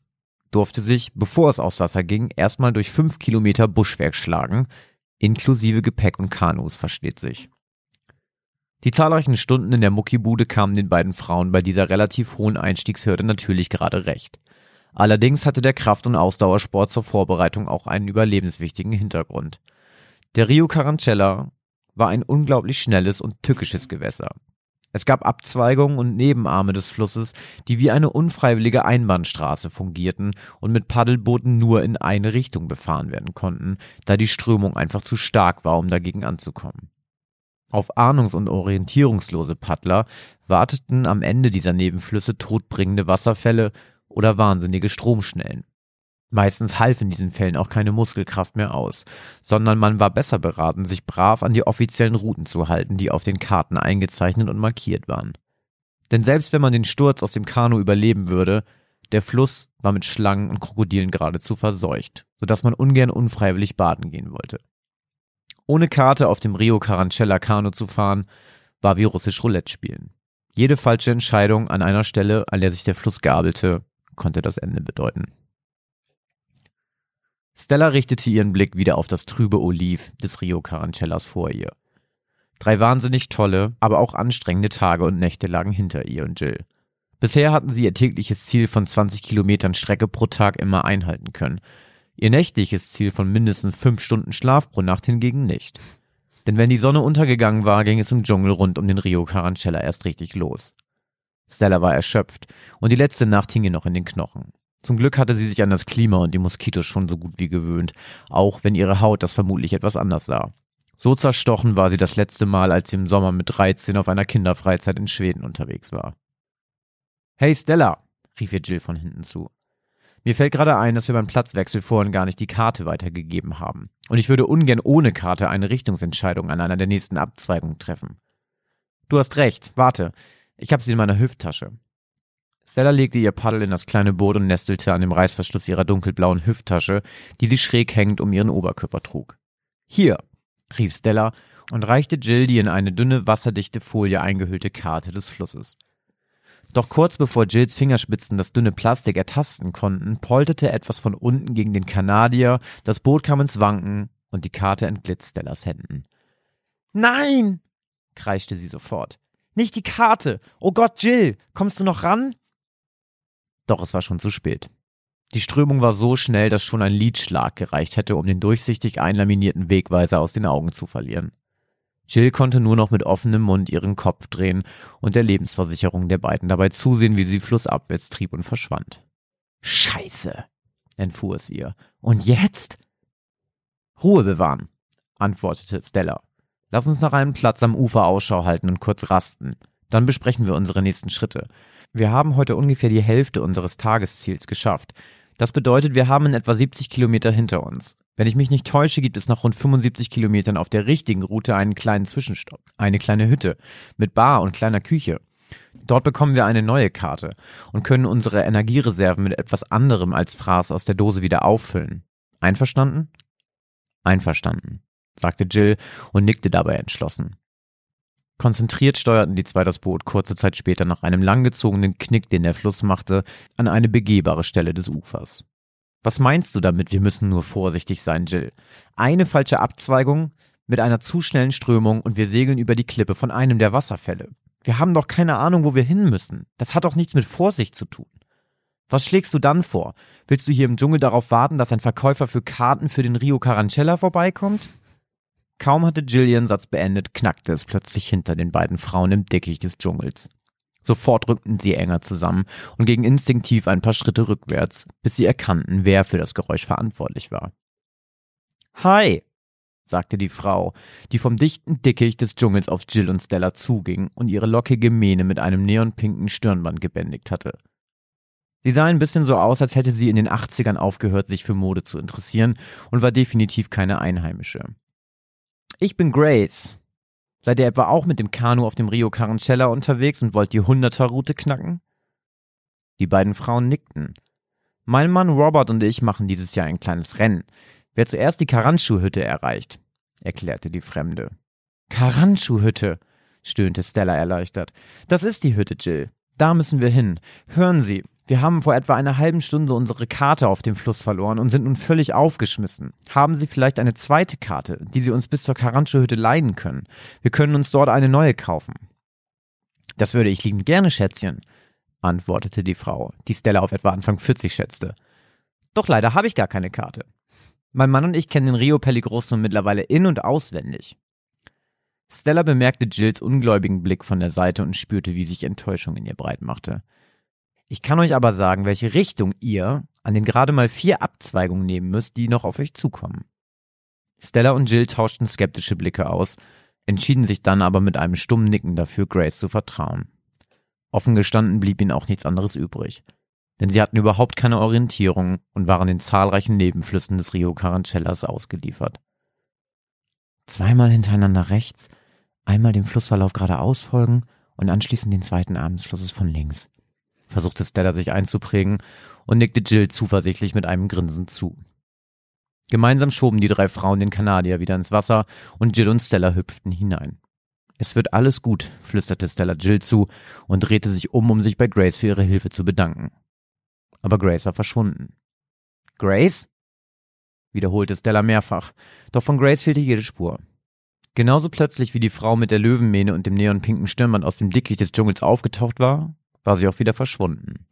durfte sich, bevor es aufs Wasser ging, erstmal durch fünf Kilometer Buschwerk schlagen, Inklusive Gepäck und Kanus, versteht sich. Die zahlreichen Stunden in der Muckibude kamen den beiden Frauen bei dieser relativ hohen Einstiegshürde natürlich gerade recht. Allerdings hatte der Kraft- und Ausdauersport zur Vorbereitung auch einen überlebenswichtigen Hintergrund. Der Rio Carancella war ein unglaublich schnelles und tückisches Gewässer. Es gab Abzweigungen und Nebenarme des Flusses, die wie eine unfreiwillige Einbahnstraße fungierten und mit Paddelbooten nur in eine Richtung befahren werden konnten, da die Strömung einfach zu stark war, um dagegen anzukommen. Auf ahnungs- und orientierungslose Paddler warteten am Ende dieser Nebenflüsse todbringende Wasserfälle oder wahnsinnige Stromschnellen. Meistens half in diesen Fällen auch keine Muskelkraft mehr aus, sondern man war besser beraten, sich brav an die offiziellen Routen zu halten, die auf den Karten eingezeichnet und markiert waren. Denn selbst wenn man den Sturz aus dem Kanu überleben würde, der Fluss war mit Schlangen und Krokodilen geradezu verseucht, sodass man ungern unfreiwillig baden gehen wollte. Ohne Karte auf dem Rio Carancella Kanu zu fahren, war wie russisch Roulette spielen. Jede falsche Entscheidung an einer Stelle, an der sich der Fluss gabelte, konnte das Ende bedeuten. Stella richtete ihren Blick wieder auf das trübe Oliv des Rio Carancellas vor ihr. Drei wahnsinnig tolle, aber auch anstrengende Tage und Nächte lagen hinter ihr und Jill. Bisher hatten sie ihr tägliches Ziel von 20 Kilometern Strecke pro Tag immer einhalten können. Ihr nächtliches Ziel von mindestens fünf Stunden Schlaf pro Nacht hingegen nicht. Denn wenn die Sonne untergegangen war, ging es im Dschungel rund um den Rio Carancella erst richtig los. Stella war erschöpft und die letzte Nacht hing ihr noch in den Knochen. Zum Glück hatte sie sich an das Klima und die Moskitos schon so gut wie gewöhnt, auch wenn ihre Haut das vermutlich etwas anders sah. So zerstochen war sie das letzte Mal, als sie im Sommer mit 13 auf einer Kinderfreizeit in Schweden unterwegs war. Hey Stella, rief ihr Jill von hinten zu. Mir fällt gerade ein, dass wir beim Platzwechsel vorhin gar nicht die Karte weitergegeben haben. Und ich würde ungern ohne Karte eine Richtungsentscheidung an einer der nächsten Abzweigungen treffen. Du hast recht, warte. Ich habe sie in meiner Hüfttasche. Stella legte ihr Paddel in das kleine Boot und nestelte an dem Reißverschluss ihrer dunkelblauen Hüfttasche, die sie schräg hängend um ihren Oberkörper trug. Hier, rief Stella und reichte Jill die in eine dünne, wasserdichte Folie eingehüllte Karte des Flusses. Doch kurz bevor Jills Fingerspitzen das dünne Plastik ertasten konnten, polterte etwas von unten gegen den Kanadier, das Boot kam ins Wanken und die Karte entglitt Stellas Händen. Nein! kreischte sie sofort. Nicht die Karte! Oh Gott, Jill, kommst du noch ran? Doch es war schon zu spät. Die Strömung war so schnell, dass schon ein Lidschlag gereicht hätte, um den durchsichtig einlaminierten Wegweiser aus den Augen zu verlieren. Jill konnte nur noch mit offenem Mund ihren Kopf drehen und der Lebensversicherung der beiden dabei zusehen, wie sie flussabwärts trieb und verschwand. Scheiße, entfuhr es ihr. Und jetzt? Ruhe bewahren, antwortete Stella. Lass uns nach einem Platz am Ufer Ausschau halten und kurz rasten. Dann besprechen wir unsere nächsten Schritte. Wir haben heute ungefähr die Hälfte unseres Tagesziels geschafft. Das bedeutet, wir haben in etwa 70 Kilometer hinter uns. Wenn ich mich nicht täusche, gibt es nach rund 75 Kilometern auf der richtigen Route einen kleinen Zwischenstopp, eine kleine Hütte mit Bar und kleiner Küche. Dort bekommen wir eine neue Karte und können unsere Energiereserven mit etwas anderem als Fraß aus der Dose wieder auffüllen. Einverstanden? Einverstanden, sagte Jill und nickte dabei entschlossen. Konzentriert steuerten die zwei das Boot kurze Zeit später nach einem langgezogenen Knick, den der Fluss machte, an eine begehbare Stelle des Ufers. Was meinst du damit, wir müssen nur vorsichtig sein, Jill? Eine falsche Abzweigung mit einer zu schnellen Strömung und wir segeln über die Klippe von einem der Wasserfälle. Wir haben doch keine Ahnung, wo wir hin müssen. Das hat doch nichts mit Vorsicht zu tun. Was schlägst du dann vor? Willst du hier im Dschungel darauf warten, dass ein Verkäufer für Karten für den Rio Carancella vorbeikommt? Kaum hatte Jill ihren Satz beendet, knackte es plötzlich hinter den beiden Frauen im Dickicht des Dschungels. Sofort rückten sie enger zusammen und gingen instinktiv ein paar Schritte rückwärts, bis sie erkannten, wer für das Geräusch verantwortlich war. Hi, sagte die Frau, die vom dichten Dickicht des Dschungels auf Jill und Stella zuging und ihre lockige Mähne mit einem neonpinken Stirnband gebändigt hatte. Sie sah ein bisschen so aus, als hätte sie in den 80ern aufgehört, sich für Mode zu interessieren und war definitiv keine Einheimische. Ich bin Grace. Seid ihr etwa auch mit dem Kanu auf dem Rio Carancella unterwegs und wollt die Hunderter-Route knacken? Die beiden Frauen nickten. Mein Mann Robert und ich machen dieses Jahr ein kleines Rennen. Wer zuerst die Karanchu-Hütte erreicht, erklärte die Fremde. Karanchu-Hütte, stöhnte Stella erleichtert. Das ist die Hütte, Jill. Da müssen wir hin. Hören Sie, wir haben vor etwa einer halben Stunde unsere Karte auf dem Fluss verloren und sind nun völlig aufgeschmissen. Haben Sie vielleicht eine zweite Karte, die Sie uns bis zur Karancho-Hütte leihen können? Wir können uns dort eine neue kaufen. Das würde ich liebend gerne, Schätzchen, antwortete die Frau, die Stella auf etwa Anfang 40 schätzte. Doch leider habe ich gar keine Karte. Mein Mann und ich kennen den Rio Pelligrosso mittlerweile in- und auswendig. Stella bemerkte Jills ungläubigen Blick von der Seite und spürte, wie sich Enttäuschung in ihr breit machte. Ich kann euch aber sagen, welche Richtung ihr an den gerade mal vier Abzweigungen nehmen müsst, die noch auf euch zukommen. Stella und Jill tauschten skeptische Blicke aus, entschieden sich dann aber mit einem stummen Nicken dafür, Grace zu vertrauen. Offen gestanden blieb ihnen auch nichts anderes übrig, denn sie hatten überhaupt keine Orientierung und waren den zahlreichen Nebenflüssen des Rio Carancellas ausgeliefert. Zweimal hintereinander rechts, einmal dem Flussverlauf geradeaus folgen und anschließend den zweiten Arm des Flusses von links versuchte Stella sich einzuprägen und nickte Jill zuversichtlich mit einem Grinsen zu. Gemeinsam schoben die drei Frauen den Kanadier wieder ins Wasser und Jill und Stella hüpften hinein. Es wird alles gut, flüsterte Stella Jill zu und drehte sich um, um sich bei Grace für ihre Hilfe zu bedanken. Aber Grace war verschwunden. Grace? wiederholte Stella mehrfach, doch von Grace fehlte jede Spur. Genauso plötzlich wie die Frau mit der Löwenmähne und dem neonpinken Stirnband aus dem Dickicht des Dschungels aufgetaucht war, war sie auch wieder verschwunden.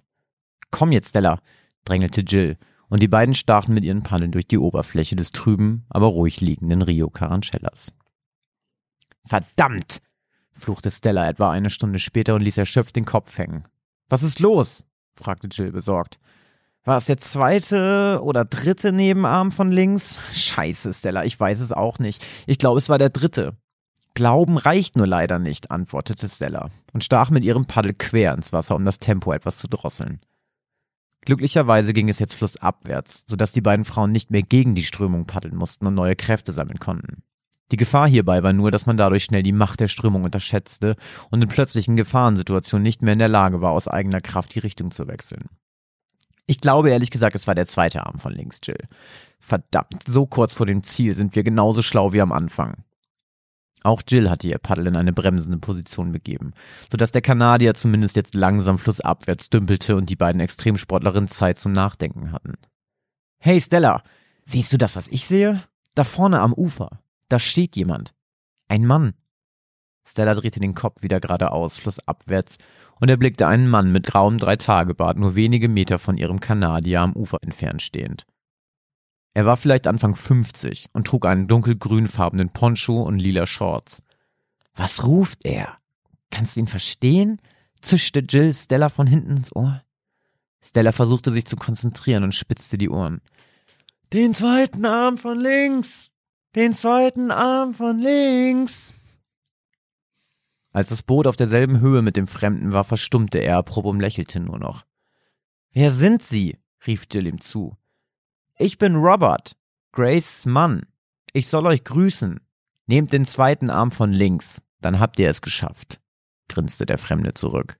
Komm jetzt, Stella, drängelte Jill, und die beiden starrten mit ihren Pannen durch die Oberfläche des trüben, aber ruhig liegenden Rio Carancellas. Verdammt! fluchte Stella etwa eine Stunde später und ließ erschöpft den Kopf hängen. Was ist los? fragte Jill besorgt. War es der zweite oder dritte Nebenarm von links? Scheiße, Stella, ich weiß es auch nicht. Ich glaube, es war der dritte. Glauben reicht nur leider nicht, antwortete Stella und stach mit ihrem Paddel quer ins Wasser, um das Tempo etwas zu drosseln. Glücklicherweise ging es jetzt flussabwärts, sodass die beiden Frauen nicht mehr gegen die Strömung paddeln mussten und neue Kräfte sammeln konnten. Die Gefahr hierbei war nur, dass man dadurch schnell die Macht der Strömung unterschätzte und in plötzlichen Gefahrensituationen nicht mehr in der Lage war, aus eigener Kraft die Richtung zu wechseln. Ich glaube ehrlich gesagt, es war der zweite Arm von links, Jill. Verdammt, so kurz vor dem Ziel sind wir genauso schlau wie am Anfang. Auch Jill hatte ihr Paddel in eine bremsende Position begeben, sodass der Kanadier zumindest jetzt langsam flussabwärts dümpelte und die beiden Extremsportlerinnen Zeit zum Nachdenken hatten. Hey Stella, siehst du das, was ich sehe? Da vorne am Ufer. Da steht jemand. Ein Mann. Stella drehte den Kopf wieder geradeaus, flussabwärts, und erblickte einen Mann mit grauem Dreitagebart nur wenige Meter von ihrem Kanadier am Ufer entfernt stehend. Er war vielleicht Anfang 50 und trug einen dunkelgrünfarbenen Poncho und lila Shorts. Was ruft er? Kannst du ihn verstehen? zischte Jill Stella von hinten ins Ohr. Stella versuchte sich zu konzentrieren und spitzte die Ohren. Den zweiten Arm von links! Den zweiten Arm von links! Als das Boot auf derselben Höhe mit dem Fremden war, verstummte er und lächelte nur noch. Wer sind Sie? rief Jill ihm zu. Ich bin Robert, Grace Mann. Ich soll euch grüßen. Nehmt den zweiten Arm von links, dann habt ihr es geschafft, grinste der Fremde zurück.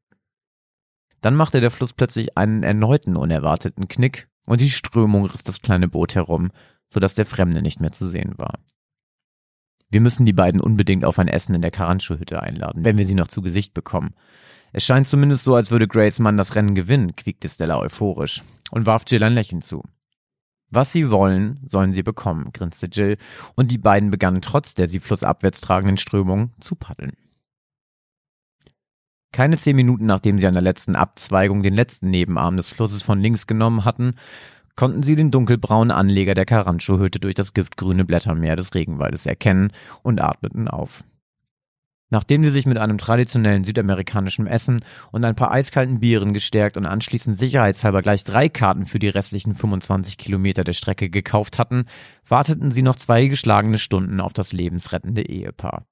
Dann machte der Fluss plötzlich einen erneuten unerwarteten Knick und die Strömung riss das kleine Boot herum, so dass der Fremde nicht mehr zu sehen war. Wir müssen die beiden unbedingt auf ein Essen in der Karancho-Hütte einladen, wenn wir sie noch zu Gesicht bekommen. Es scheint zumindest so, als würde Grace Mann das Rennen gewinnen, quiekte Stella euphorisch und warf Jill ein Lächeln zu. Was sie wollen, sollen sie bekommen, grinste Jill, und die beiden begannen trotz der sie flussabwärts tragenden Strömung zu paddeln. Keine zehn Minuten nachdem sie an der letzten Abzweigung den letzten Nebenarm des Flusses von links genommen hatten, konnten sie den dunkelbraunen Anleger der Karancho-Hütte durch das giftgrüne Blättermeer des Regenwaldes erkennen und atmeten auf. Nachdem sie sich mit einem traditionellen südamerikanischen Essen und ein paar eiskalten Bieren gestärkt und anschließend sicherheitshalber gleich drei Karten für die restlichen 25 Kilometer der Strecke gekauft hatten, warteten sie noch zwei geschlagene Stunden auf das lebensrettende Ehepaar.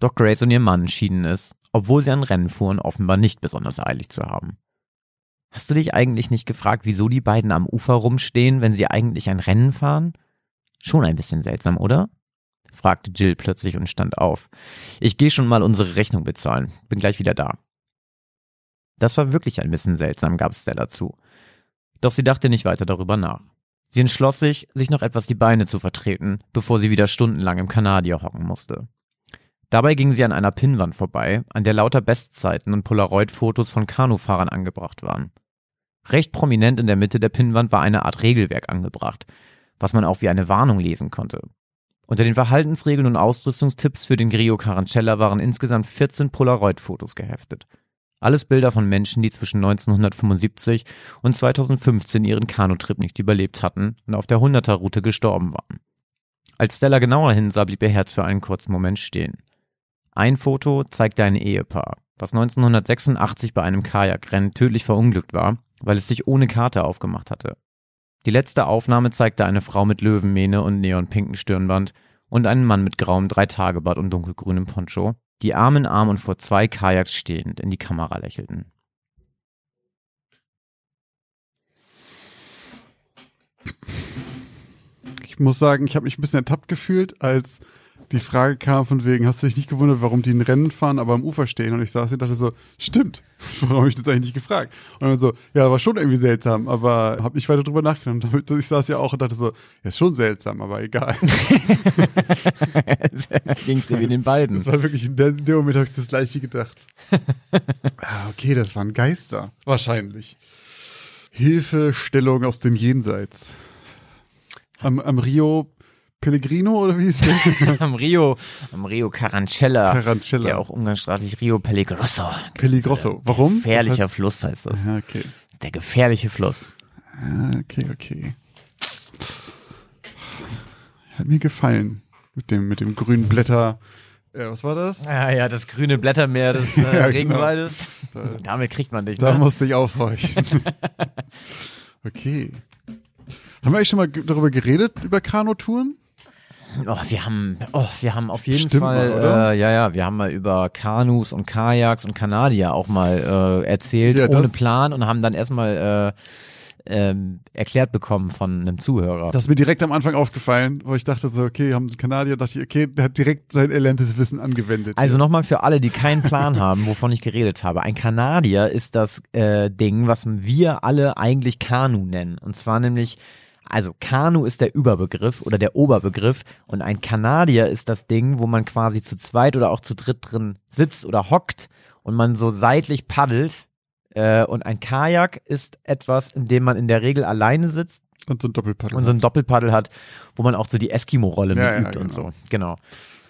Doch Grace und ihr Mann schienen es, obwohl sie ein Rennen fuhren, offenbar nicht besonders eilig zu haben. Hast du dich eigentlich nicht gefragt, wieso die beiden am Ufer rumstehen, wenn sie eigentlich ein Rennen fahren? Schon ein bisschen seltsam, oder? Fragte Jill plötzlich und stand auf. Ich gehe schon mal unsere Rechnung bezahlen. Bin gleich wieder da. Das war wirklich ein bisschen seltsam, gab Stella zu. Doch sie dachte nicht weiter darüber nach. Sie entschloss sich, sich noch etwas die Beine zu vertreten, bevor sie wieder stundenlang im Kanadier hocken musste. Dabei ging sie an einer Pinnwand vorbei, an der lauter Bestzeiten und Polaroid-Fotos von Kanufahrern angebracht waren. Recht prominent in der Mitte der Pinnwand war eine Art Regelwerk angebracht, was man auch wie eine Warnung lesen konnte. Unter den Verhaltensregeln und Ausrüstungstipps für den Grio Carancella waren insgesamt 14 Polaroid-Fotos geheftet. Alles Bilder von Menschen, die zwischen 1975 und 2015 ihren Kanutrip nicht überlebt hatten und auf der 100er-Route gestorben waren. Als Stella genauer hinsah, blieb ihr Herz für einen kurzen Moment stehen. Ein Foto zeigte ein Ehepaar, was 1986 bei einem Kajakrennen tödlich verunglückt war, weil es sich ohne Karte aufgemacht hatte. Die letzte Aufnahme zeigte eine Frau mit Löwenmähne und neonpinken Stirnband und einen Mann mit grauem Dreitagebart und dunkelgrünem Poncho, die Arm in Arm und vor zwei Kajaks stehend in die Kamera lächelten. Ich muss sagen, ich habe mich ein bisschen ertappt gefühlt, als die Frage kam von wegen, hast du dich nicht gewundert, warum die ein Rennen fahren, aber am Ufer stehen? Und ich saß hier und dachte so, stimmt, warum habe ich das eigentlich nicht gefragt? Und dann so, ja, war schon irgendwie seltsam, aber habe nicht weiter drüber nachgedacht. Ich saß ja auch und dachte so, ja, ist schon seltsam, aber egal. Ging es dir wie den beiden. Das war wirklich, in, der, in dem Moment habe ich das gleiche gedacht. ah, okay, das waren Geister. Wahrscheinlich. Hilfestellung aus dem Jenseits. Am, am Rio Pellegrino oder wie ist der? am Rio, am Rio Carancella. Carancella. Der auch umgangssprachlich Rio Pellegrosso. Pellegrosso. Warum? Gefährlicher das heißt, Fluss heißt das. Ja, okay. Der gefährliche Fluss. Ja, okay, okay. Hat mir gefallen. Mit dem, mit dem grünen Blätter. Ja, was war das? Ja, ja, das grüne Blättermeer des äh, ja, genau. Regenwaldes. Genau. Damit kriegt man dich. Da ne? musste ich aufhorchen. okay. Haben wir eigentlich schon mal darüber geredet, über Kanutouren? Oh, wir haben, oh, wir haben auf jeden Stimmt Fall, mal, äh, ja, ja, wir haben mal über Kanus und Kajaks und Kanadier auch mal äh, erzählt, ja, ohne Plan und haben dann erstmal äh, ähm, erklärt bekommen von einem Zuhörer. Das ist mir direkt am Anfang aufgefallen, wo ich dachte so, okay, haben Kanadier, dachte ich, okay, der hat direkt sein erlerntes Wissen angewendet. Also nochmal für alle, die keinen Plan haben, wovon ich geredet habe. Ein Kanadier ist das äh, Ding, was wir alle eigentlich Kanu nennen. Und zwar nämlich also Kanu ist der Überbegriff oder der Oberbegriff und ein Kanadier ist das Ding, wo man quasi zu zweit oder auch zu dritt drin sitzt oder hockt und man so seitlich paddelt. Äh, und ein Kajak ist etwas, in dem man in der Regel alleine sitzt. Und so ein Doppelpaddel. Und so ein Doppelpaddel hat, wo man auch so die Eskimo-Rolle ja, mitübt ja, genau. und so. Genau.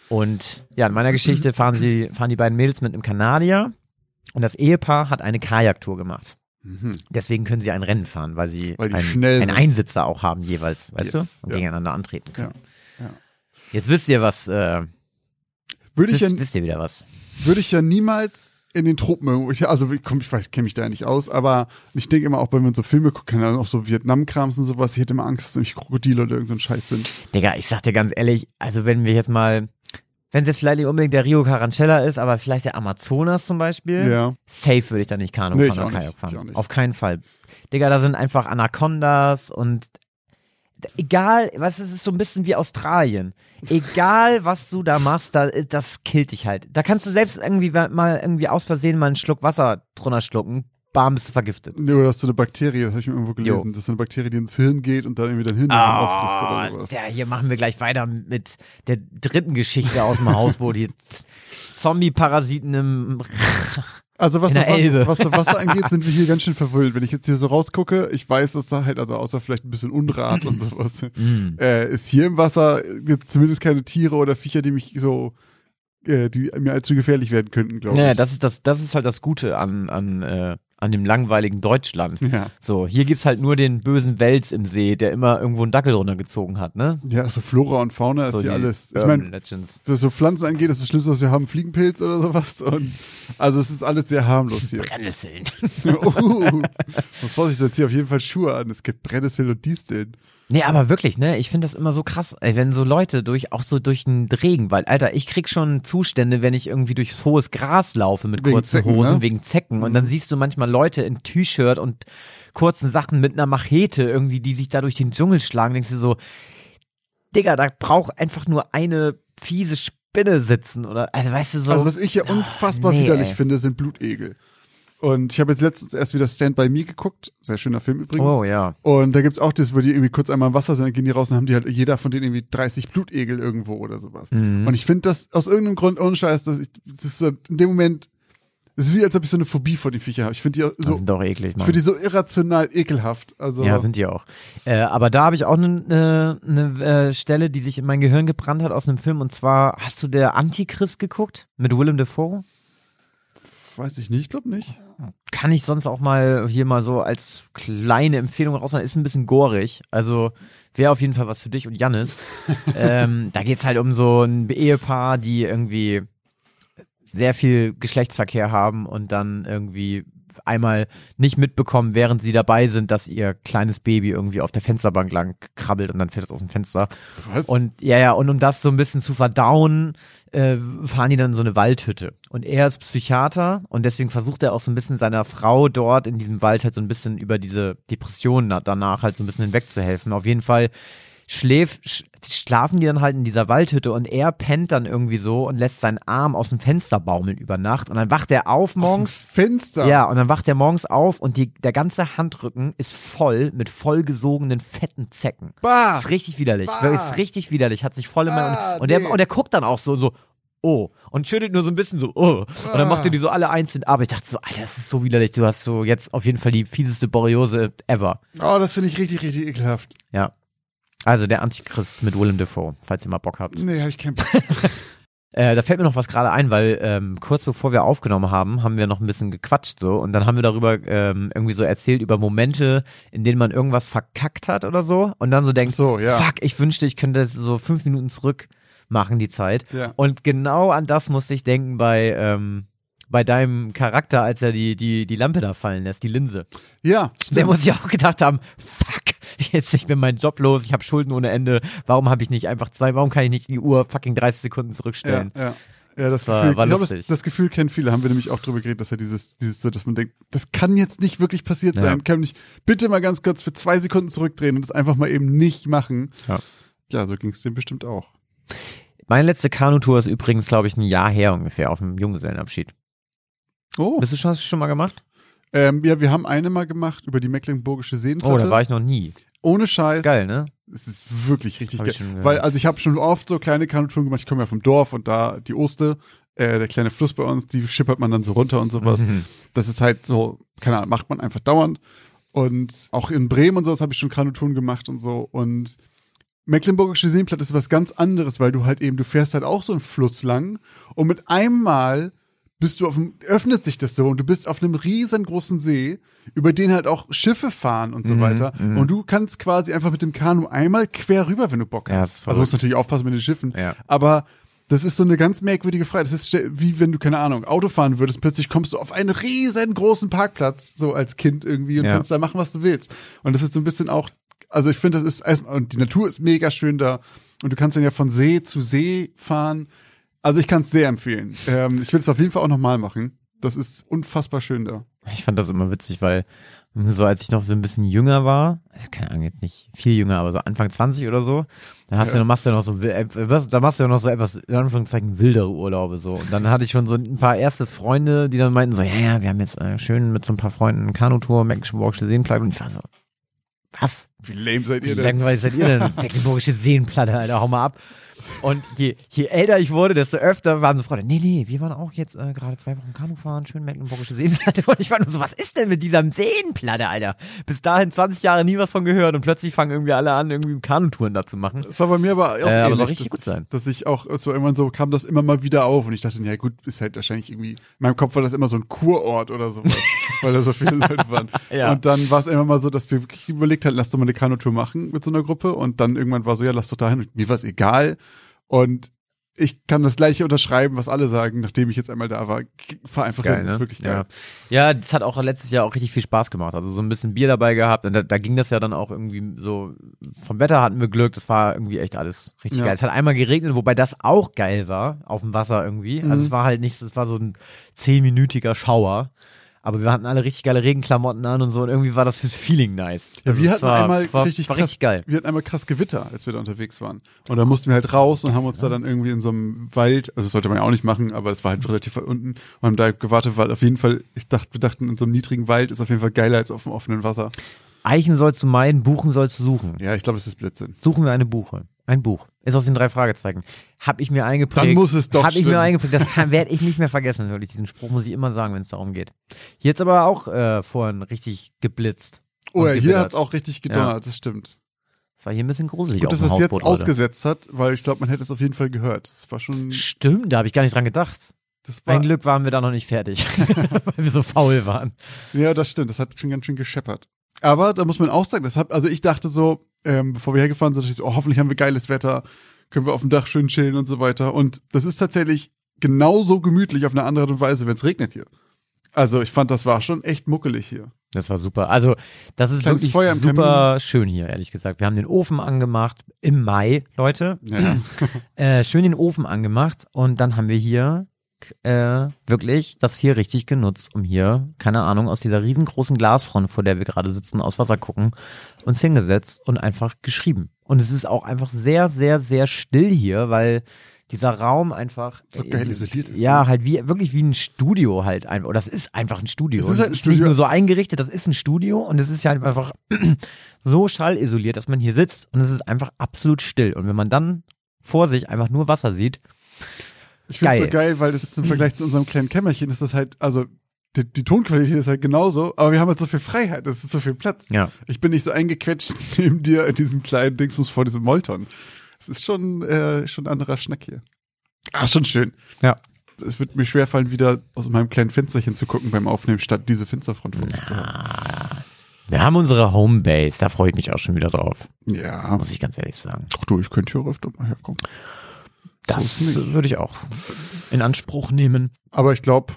Und ja, in meiner Geschichte fahren sie, fahren die beiden Mädels mit einem Kanadier und das Ehepaar hat eine Kajaktour gemacht. Mhm. Deswegen können sie ein Rennen fahren, weil sie weil einen, einen Einsitzer auch haben jeweils, weißt yes, du? Und ja. gegeneinander antreten können. Ja, ja. Jetzt wisst ihr was, äh, würde ich ja, wisst ihr wieder was. Würde ich ja niemals in den Tropen ich, also ich, komm, ich weiß, kenne mich da ja nicht aus, aber ich denke immer auch, wenn man so Filme guckt, kann auch so Vietnam-Krams und sowas, ich hätte immer Angst, dass nämlich Krokodile oder irgendein so Scheiß sind. Digga, ich sag dir ganz ehrlich, also wenn wir jetzt mal wenn es jetzt vielleicht nicht unbedingt der Rio Carancella ist, aber vielleicht der Amazonas zum Beispiel, ja. safe würde ich da nicht Kanu nee, fahren oder Kajak fahren. Auf keinen Fall. Digga, da sind einfach Anacondas und egal, was es ist so ein bisschen wie Australien. Egal, was du da machst, da, das killt dich halt. Da kannst du selbst irgendwie mal irgendwie aus Versehen mal einen Schluck Wasser drunter schlucken, bam, bist du vergiftet. Nee, oder hast du eine Bakterie, das habe ich mir irgendwo gelesen, Jo. das ist eine Bakterie, die ins Hirn geht und dann irgendwie dein Hirn Ah, auffrisst oder sowas. ja, hier machen wir gleich weiter mit der dritten Geschichte aus dem Hausboot. Die Zombie-Parasiten im. Also was, was, was so Wasser angeht, sind wir hier ganz schön verwöhnt. Wenn ich jetzt hier so rausgucke, ich weiß, dass da halt, also außer vielleicht ein bisschen Unrat und sowas, Mm. äh, ist hier im Wasser jetzt zumindest keine Tiere oder Viecher, die mich so, äh, die mir allzu gefährlich werden könnten, glaube Naja, ich. das ist das, das ist halt das Gute an, an, äh, an dem langweiligen Deutschland. ja. So, hier gibt's halt nur den bösen Wels im See, der immer irgendwo einen Dackel runtergezogen hat, ne? ja, so Flora und Fauna ist So hier die alles. Ich meine, was so Pflanzen angeht, ist das Schlimmste, was wir haben, Fliegenpilz oder sowas. Und also es ist alles sehr harmlos hier. Brennnesseln. uh, und Vorsicht, jetzt hier auf jeden Fall Schuhe an. Es gibt Brennnessel und Disteln. Nee, aber wirklich, ne? Ich finde das immer so krass, ey, wenn so Leute durch, auch so durch den Regenwald, Alter, ich krieg schon Zustände, wenn ich irgendwie durchs hohes Gras laufe mit Wegen kurzen Zecken, Hosen, ne? wegen Zecken. Und dann siehst du manchmal Leute in T-Shirt und kurzen Sachen mit einer Machete irgendwie, die sich da durch den Dschungel schlagen, denkst du so, Digga, da braucht einfach nur eine fiese Spinne sitzen oder, also weißt du so. Also was ich ja unfassbar nee, widerlich ey. finde, sind Blutegel. Und ich habe jetzt letztens erst wieder Stand By Me geguckt. Sehr schöner Film übrigens. oh ja. Und da gibt's auch das, wo die irgendwie kurz einmal im Wasser sind, dann gehen die raus und haben die halt jeder von denen irgendwie 30 Blutegel irgendwo oder sowas. Mhm. Und ich finde das aus irgendeinem Grund ohne Scheiß, dass ich, das ist so, in dem Moment, es ist wie als ob ich so eine Phobie vor den Viecher habe. Ich finde die Das so, sind doch eklig, ich Mann. finde die so irrational ekelhaft. Also, Ja, sind die auch. Äh, aber da habe ich auch eine ne, ne, äh, Stelle, die sich in mein Gehirn gebrannt hat aus einem Film. Und zwar, hast du der Antichrist geguckt? Mit Willem Dafoe? Weiß ich nicht, ich glaube nicht. Kann ich sonst auch mal hier mal so als kleine Empfehlung raushauen. Ist ein bisschen gorig. Also wäre auf jeden Fall was für dich und Jannis. ähm, da geht's halt um so ein Ehepaar, die irgendwie sehr viel Geschlechtsverkehr haben und dann irgendwie einmal nicht mitbekommen, während sie dabei sind, dass ihr kleines Baby irgendwie auf der Fensterbank lang krabbelt und dann fällt es aus dem Fenster. Was? Und ja, ja, und um das so ein bisschen zu verdauen, äh, fahren die dann in so eine Waldhütte. Und er ist Psychiater und deswegen versucht er auch so ein bisschen seiner Frau dort in diesem Wald halt so ein bisschen über diese Depressionen da- danach halt so ein bisschen hinwegzuhelfen. Auf jeden Fall schläft, sch schlafen die dann halt in dieser Waldhütte und er pennt dann irgendwie so und lässt seinen Arm aus dem Fenster baumeln über Nacht und dann wacht er auf morgens. Aus dem Fenster. Ja, und dann wacht er morgens auf und die, der ganze Handrücken ist voll mit vollgesogenen, fetten Zecken. Bah. Das ist richtig widerlich. Bah. Wirklich, ist richtig widerlich. Hat sich voll in mein, Ah, und, und, der, nee. und der guckt dann auch so, so, oh. Und schüttelt nur so ein bisschen so, oh. Und dann macht er die so alle einzeln. Aber ich dachte so, Alter, das ist so widerlich. Du hast so jetzt auf jeden Fall die fieseste Boreose ever. Oh, das finde ich richtig, richtig ekelhaft. Ja. Also der Antichrist mit Willem Dafoe, falls ihr mal Bock habt. Nee, habe ich keinen Bock. Äh, da fällt mir noch was gerade ein, weil ähm, kurz bevor wir aufgenommen haben, haben wir noch ein bisschen gequatscht so und dann haben wir darüber ähm, irgendwie so erzählt über Momente, in denen man irgendwas verkackt hat oder so und dann so denkt, so, ja. fuck, ich wünschte, ich könnte das so fünf Minuten zurück machen die Zeit. Ja. Und genau an das musste ich denken bei ähm, bei deinem Charakter, als er die die die Lampe da fallen lässt, die Linse. Ja, Der stimmt. muss ja auch gedacht haben, fuck, jetzt ich bin mein Job los, ich habe Schulden ohne Ende. Warum habe ich nicht einfach zwei, warum kann ich nicht die Uhr fucking 30 Sekunden Ja, zurückstellen? ja. Ja, das War- Gefühl, war ich glaub, lustig. das, das Gefühl kennen viele, haben wir nämlich auch drüber geredet, dass er dieses, dieses so, dass man denkt, das kann jetzt nicht wirklich passiert Ja. sein. Kann nicht bitte mal ganz kurz für zwei Sekunden zurückdrehen und das einfach mal eben nicht machen. Ja. Ja, so ging es dem bestimmt auch. Meine letzte Kanutour ist übrigens, glaube ich, ein Jahr her ungefähr auf dem Junggesellenabschied. Oh. Bist du schon, hast du schon mal gemacht? Ähm, ja, wir haben eine mal gemacht über die Mecklenburgische Seenplatte. Oh, da war ich noch nie. Ohne Scheiß. Ist geil, ne? Es ist wirklich richtig Hab geil. schon. Weil, also ich habe schon oft so kleine Kanutouren gemacht. Ich komme ja vom Dorf und da die Oste, äh, der kleine Fluss bei uns, die schippert man dann so runter und sowas. Mhm. Das ist halt so, keine Ahnung, macht man einfach dauernd. Und auch in Bremen und sowas habe ich schon Kanutouren gemacht und so. Und Mecklenburgische Seenplatte ist was ganz anderes, weil du halt eben, du fährst halt auch so einen Fluss lang und mit einem Mal bist du auf dem, öffnet sich das so und du bist auf einem riesengroßen See, über den halt auch Schiffe fahren und so Mhm, weiter. mhm. Und du kannst quasi einfach mit dem Kanu einmal quer rüber, wenn du Bock hast. also musst verrückt. natürlich aufpassen mit den Schiffen. Ja. Aber das ist so eine ganz merkwürdige Freiheit. Das ist wie wenn du, keine Ahnung, Auto fahren würdest, plötzlich kommst du auf einen riesengroßen Parkplatz, so als Kind irgendwie, und Ja. kannst da machen, was du willst. Und das ist so ein bisschen auch, also ich finde, das ist erstmal, und die Natur ist mega schön da. Und du kannst dann ja von See zu See fahren. Also ich kann es sehr empfehlen. Ähm, ich will es auf jeden Fall auch nochmal machen. Das ist unfassbar schön da. Ich fand das immer witzig, weil so als ich noch so ein bisschen jünger war, also keine Ahnung, jetzt nicht viel jünger, aber so Anfang 20 oder so, dann hast Ja. du, machst du ja noch so, äh, da machst du ja noch so etwas, in Anführungszeichen, wildere Urlaube so. Und dann hatte ich schon so ein paar erste Freunde, die dann meinten so, ja, ja, wir haben jetzt äh, schön mit so ein paar Freunden Kanutour, Mecklenburgische Seenplatte und ich war so, was? Wie lame seid Wie ihr denn? langweilig seid ihr denn? Mecklenburgische Seenplatte, Alter, hau mal ab. Und je, je älter ich wurde, desto öfter waren so Freunde, nee, nee, wir waren auch jetzt äh, gerade zwei Wochen Kanu fahren, schön Mecklenburgische Seenplatte. Und ich war nur so, was ist denn mit dieser Seenplatte, Alter? Bis dahin 20 Jahre nie was von gehört und plötzlich fangen irgendwie alle an, irgendwie Kanutouren da zu machen. Das war bei mir aber auch Äh, aber ähnlich, soll richtig dass, gut sein. Dass ich auch so irgendwann so kam das immer mal wieder auf und ich dachte, ja gut, ist halt wahrscheinlich irgendwie, in meinem Kopf war das immer so ein Kurort oder sowas, weil da so viele Leute waren. Ja. Und dann war es immer mal so, dass wir wirklich überlegt hatten, lass doch mal eine Kanutour machen mit so einer Gruppe und dann irgendwann war so, ja, lass doch dahin und mir war es egal und ich kann das gleiche unterschreiben, was alle sagen, nachdem ich jetzt einmal da war. Fahr einfach hin, ne? ist wirklich geil. Ja. ja, das hat auch letztes Jahr auch richtig viel Spaß gemacht. Also so ein bisschen Bier dabei gehabt und da, da ging das ja dann auch irgendwie so, vom Wetter hatten wir Glück, das war irgendwie echt alles richtig Ja. geil. Es hat einmal geregnet, wobei das auch geil war, auf dem Wasser irgendwie. Also Mhm. es war halt nicht, so- es war so ein zehnminütiger Schauer. Aber wir hatten alle richtig geile Regenklamotten an und so und irgendwie war das fürs Feeling nice. Ja, Also wir hatten war, einmal war, richtig war krass, richtig geil. Wir hatten einmal krass Gewitter, als wir da unterwegs waren. Und da mussten wir halt raus und haben uns da dann irgendwie in so einem Wald, also das sollte man ja auch nicht machen, aber es war halt relativ weit unten und haben da gewartet, weil auf jeden Fall, ich dachte, wir dachten, in so einem niedrigen Wald ist auf jeden Fall geiler als auf dem offenen Wasser. Eichen sollst du meiden, Buchen sollst du suchen. Ja, ich glaube, das ist Blödsinn. Suchen wir eine Buche. Ein Buch. Ist aus den drei Fragezeichen. Hab ich mir eingeprägt. Dann muss es doch Hab ich stimmen. mir eingeprägt. Das werde ich nicht mehr vergessen, wirklich. Diesen Spruch muss ich immer sagen, wenn es darum geht. Hier jetzt aber auch äh, vorhin richtig geblitzt. Oh ja, hier gewittert. hat's auch richtig gedonnert, das stimmt. Das war hier ein bisschen gruselig Gut, dass es jetzt heute. ausgesetzt hat, weil ich glaube, man hätte es auf jeden Fall gehört. Das war schon, Stimmt, da habe ich gar nicht dran gedacht. das war, Ein Glück waren wir da noch nicht fertig, weil wir so faul waren. Ja, das stimmt. Das hat schon ganz schön gescheppert. Aber da muss man auch sagen, das hab, also ich dachte so, ähm, bevor wir hergefahren sind, ich so, oh, hoffentlich haben wir geiles Wetter, können wir auf dem Dach schön chillen und so weiter. Und das ist tatsächlich genauso gemütlich auf eine andere Art und Weise, wenn es regnet hier. Also ich fand, das war schon echt muckelig hier. Das war super. Also, das ist Kleines wirklich super schön hier, ehrlich gesagt. Wir haben den Ofen angemacht im Mai, Leute. Ja. äh, schön den Ofen angemacht und dann haben wir hier äh, wirklich das hier richtig genutzt, um hier, keine Ahnung, aus dieser riesengroßen Glasfront, vor der wir gerade sitzen, aus Wasser gucken, uns hingesetzt und einfach geschrieben. Und es ist auch einfach sehr, sehr, sehr still hier, weil dieser Raum einfach So geil isoliert ist, Ja, ne? halt wie wirklich wie ein Studio halt einfach. Oder das ist einfach ein Studio. Es ist halt ein es ist nicht Studio. nur so eingerichtet, das ist ein Studio und es ist ja halt einfach so schallisoliert, dass man hier sitzt und es ist einfach absolut still. Und wenn man dann vor sich einfach nur Wasser sieht, Ich finde es so Geil. weil das ist im Vergleich zu unserem kleinen Kämmerchen, ist das halt, also die, die Tonqualität ist halt genauso, aber wir haben halt so viel Freiheit, es ist so viel Platz. ja. Ich bin nicht so eingequetscht neben dir in diesem kleinen Dingsmus vor diesem Molton. Es ist schon, äh, schon ein anderer Schnack hier. Ah, ist schon schön. Ja. Es wird mir schwerfallen, wieder aus meinem kleinen Fensterchen zu gucken beim Aufnehmen, statt diese Fensterfront vor sich zu haben. Wir haben unsere Homebase, da freue ich mich auch schon wieder drauf, Ja. muss ich ganz ehrlich sagen. Ach du, ich könnte hier öfter mal herkommen. Das würde ich auch in Anspruch nehmen. Aber ich glaube,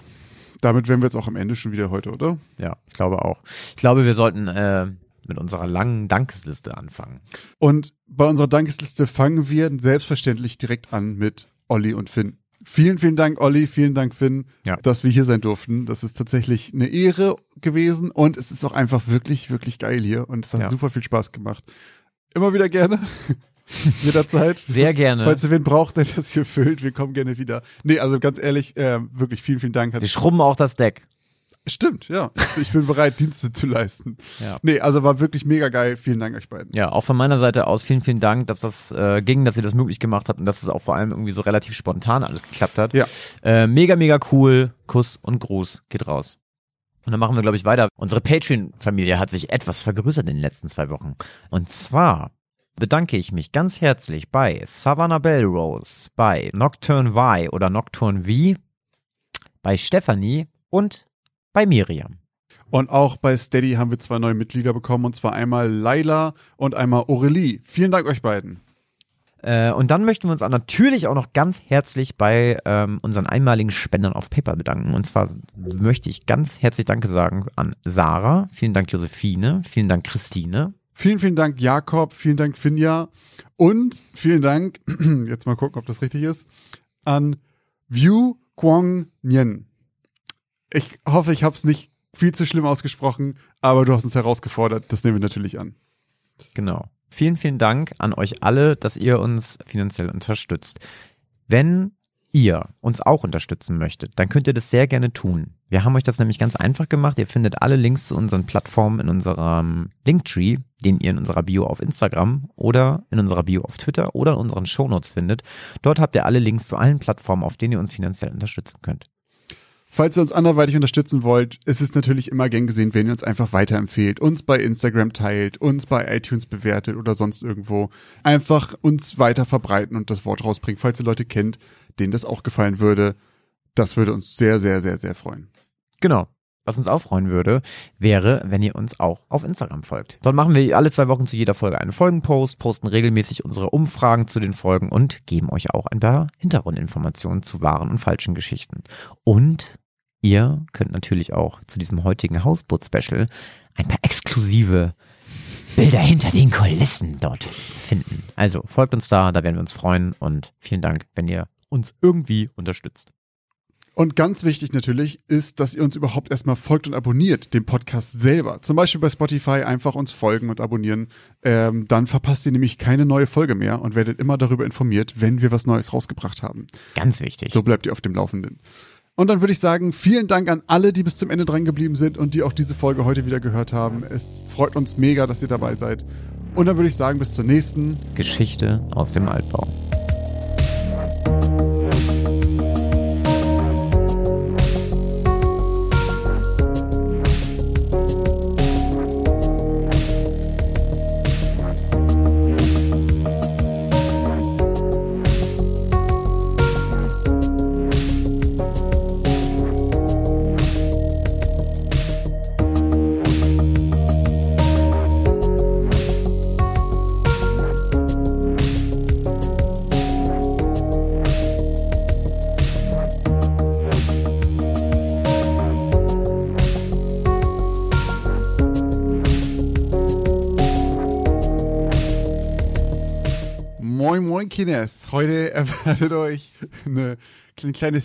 damit wären wir jetzt auch am Ende schon wieder heute, oder? Ja, ich glaube auch. Ich glaube, wir sollten äh, mit unserer langen Dankesliste anfangen. Und bei unserer Dankesliste fangen wir selbstverständlich direkt an mit Olli und Finn. Vielen, vielen Dank, Olli, vielen Dank, Finn, Ja. dass wir hier sein durften. Das ist tatsächlich eine Ehre gewesen und es ist auch einfach wirklich, wirklich geil hier und es hat Ja. super viel Spaß gemacht. Immer wieder gerne. Jederzeit. Sehr gerne. Falls ihr wen braucht, der das hier füllt, wir kommen gerne wieder. Nee, also ganz ehrlich, äh, wirklich vielen, vielen Dank. Hat wir schrubben auch das Deck. Stimmt, ja. Ich bin bereit, Dienste zu leisten. Ja. Nee, also war wirklich mega geil. Vielen Dank euch beiden. Ja, auch von meiner Seite aus vielen, vielen Dank, dass das äh, ging, dass ihr das möglich gemacht habt und dass es auch vor allem irgendwie so relativ spontan alles geklappt hat. Ja. Äh, mega, mega cool. Kuss und Gruß geht raus. Und dann machen wir, glaube ich, weiter. Unsere Patreon-Familie hat sich etwas vergrößert in den letzten zwei Wochen. Und zwar bedanke ich mich ganz herzlich bei Savannah Bell Rose, bei Nocturne Y oder Nocturne V, bei Stephanie und bei Miriam. Und auch bei Steady haben wir zwei neue Mitglieder bekommen, und zwar einmal Laila und einmal Aurelie. Vielen Dank euch beiden. Äh, und dann möchten wir uns auch natürlich auch noch ganz herzlich bei ähm, unseren einmaligen Spendern auf PayPal bedanken. Und zwar möchte ich ganz herzlich Danke sagen an Sarah, vielen Dank Josephine, vielen Dank Christine, Vielen, vielen Dank Jakob, vielen Dank Finja und vielen Dank, jetzt mal gucken, ob das richtig ist, an View Kwong Nyen. Ich hoffe, ich habe es nicht viel zu schlimm ausgesprochen, aber du hast uns herausgefordert. Das nehmen wir natürlich an. Genau. Vielen, vielen Dank an euch alle, dass ihr uns finanziell unterstützt. Wenn ihr uns auch unterstützen möchtet, dann könnt ihr das sehr gerne tun. Wir haben euch das nämlich ganz einfach gemacht. Ihr findet alle Links zu unseren Plattformen in unserem Linktree, den ihr in unserer Bio auf Instagram oder in unserer Bio auf Twitter oder in unseren Shownotes findet. Dort habt ihr alle Links zu allen Plattformen, auf denen ihr uns finanziell unterstützen könnt. Falls ihr uns anderweitig unterstützen wollt, ist es natürlich immer gern gesehen, wenn ihr uns einfach weiterempfehlt, uns bei Instagram teilt, uns bei iTunes bewertet oder sonst irgendwo. Einfach uns weiter verbreiten und das Wort rausbringen, falls ihr Leute kennt, denen das auch gefallen würde. Das würde uns sehr, sehr, sehr, sehr freuen. Genau. Was uns auch freuen würde, wäre, wenn ihr uns auch auf Instagram folgt. Dort machen wir alle zwei Wochen zu jeder Folge einen Folgenpost, posten regelmäßig unsere Umfragen zu den Folgen und geben euch auch ein paar Hintergrundinformationen zu wahren und falschen Geschichten. Und Ihr könnt natürlich auch zu diesem heutigen Hausboot-Special ein paar exklusive Bilder hinter den Kulissen dort finden. Also folgt uns da, da werden wir uns freuen und vielen Dank, wenn ihr uns irgendwie unterstützt. Und ganz wichtig natürlich ist, dass ihr uns überhaupt erstmal folgt und abonniert, den Podcast selber. Zum Beispiel bei Spotify einfach uns folgen und abonnieren. Ähm, dann verpasst ihr nämlich keine neue Folge mehr und werdet immer darüber informiert, wenn wir was Neues rausgebracht haben. Ganz wichtig. So bleibt ihr auf dem Laufenden. Und dann würde ich sagen, vielen Dank an alle, die bis zum Ende dran geblieben sind und die auch diese Folge heute wieder gehört haben. Es freut uns mega, dass ihr dabei seid. Und dann würde ich sagen, bis zur nächsten Geschichte aus dem Altbau. Kines, heute erwartet euch eine kleine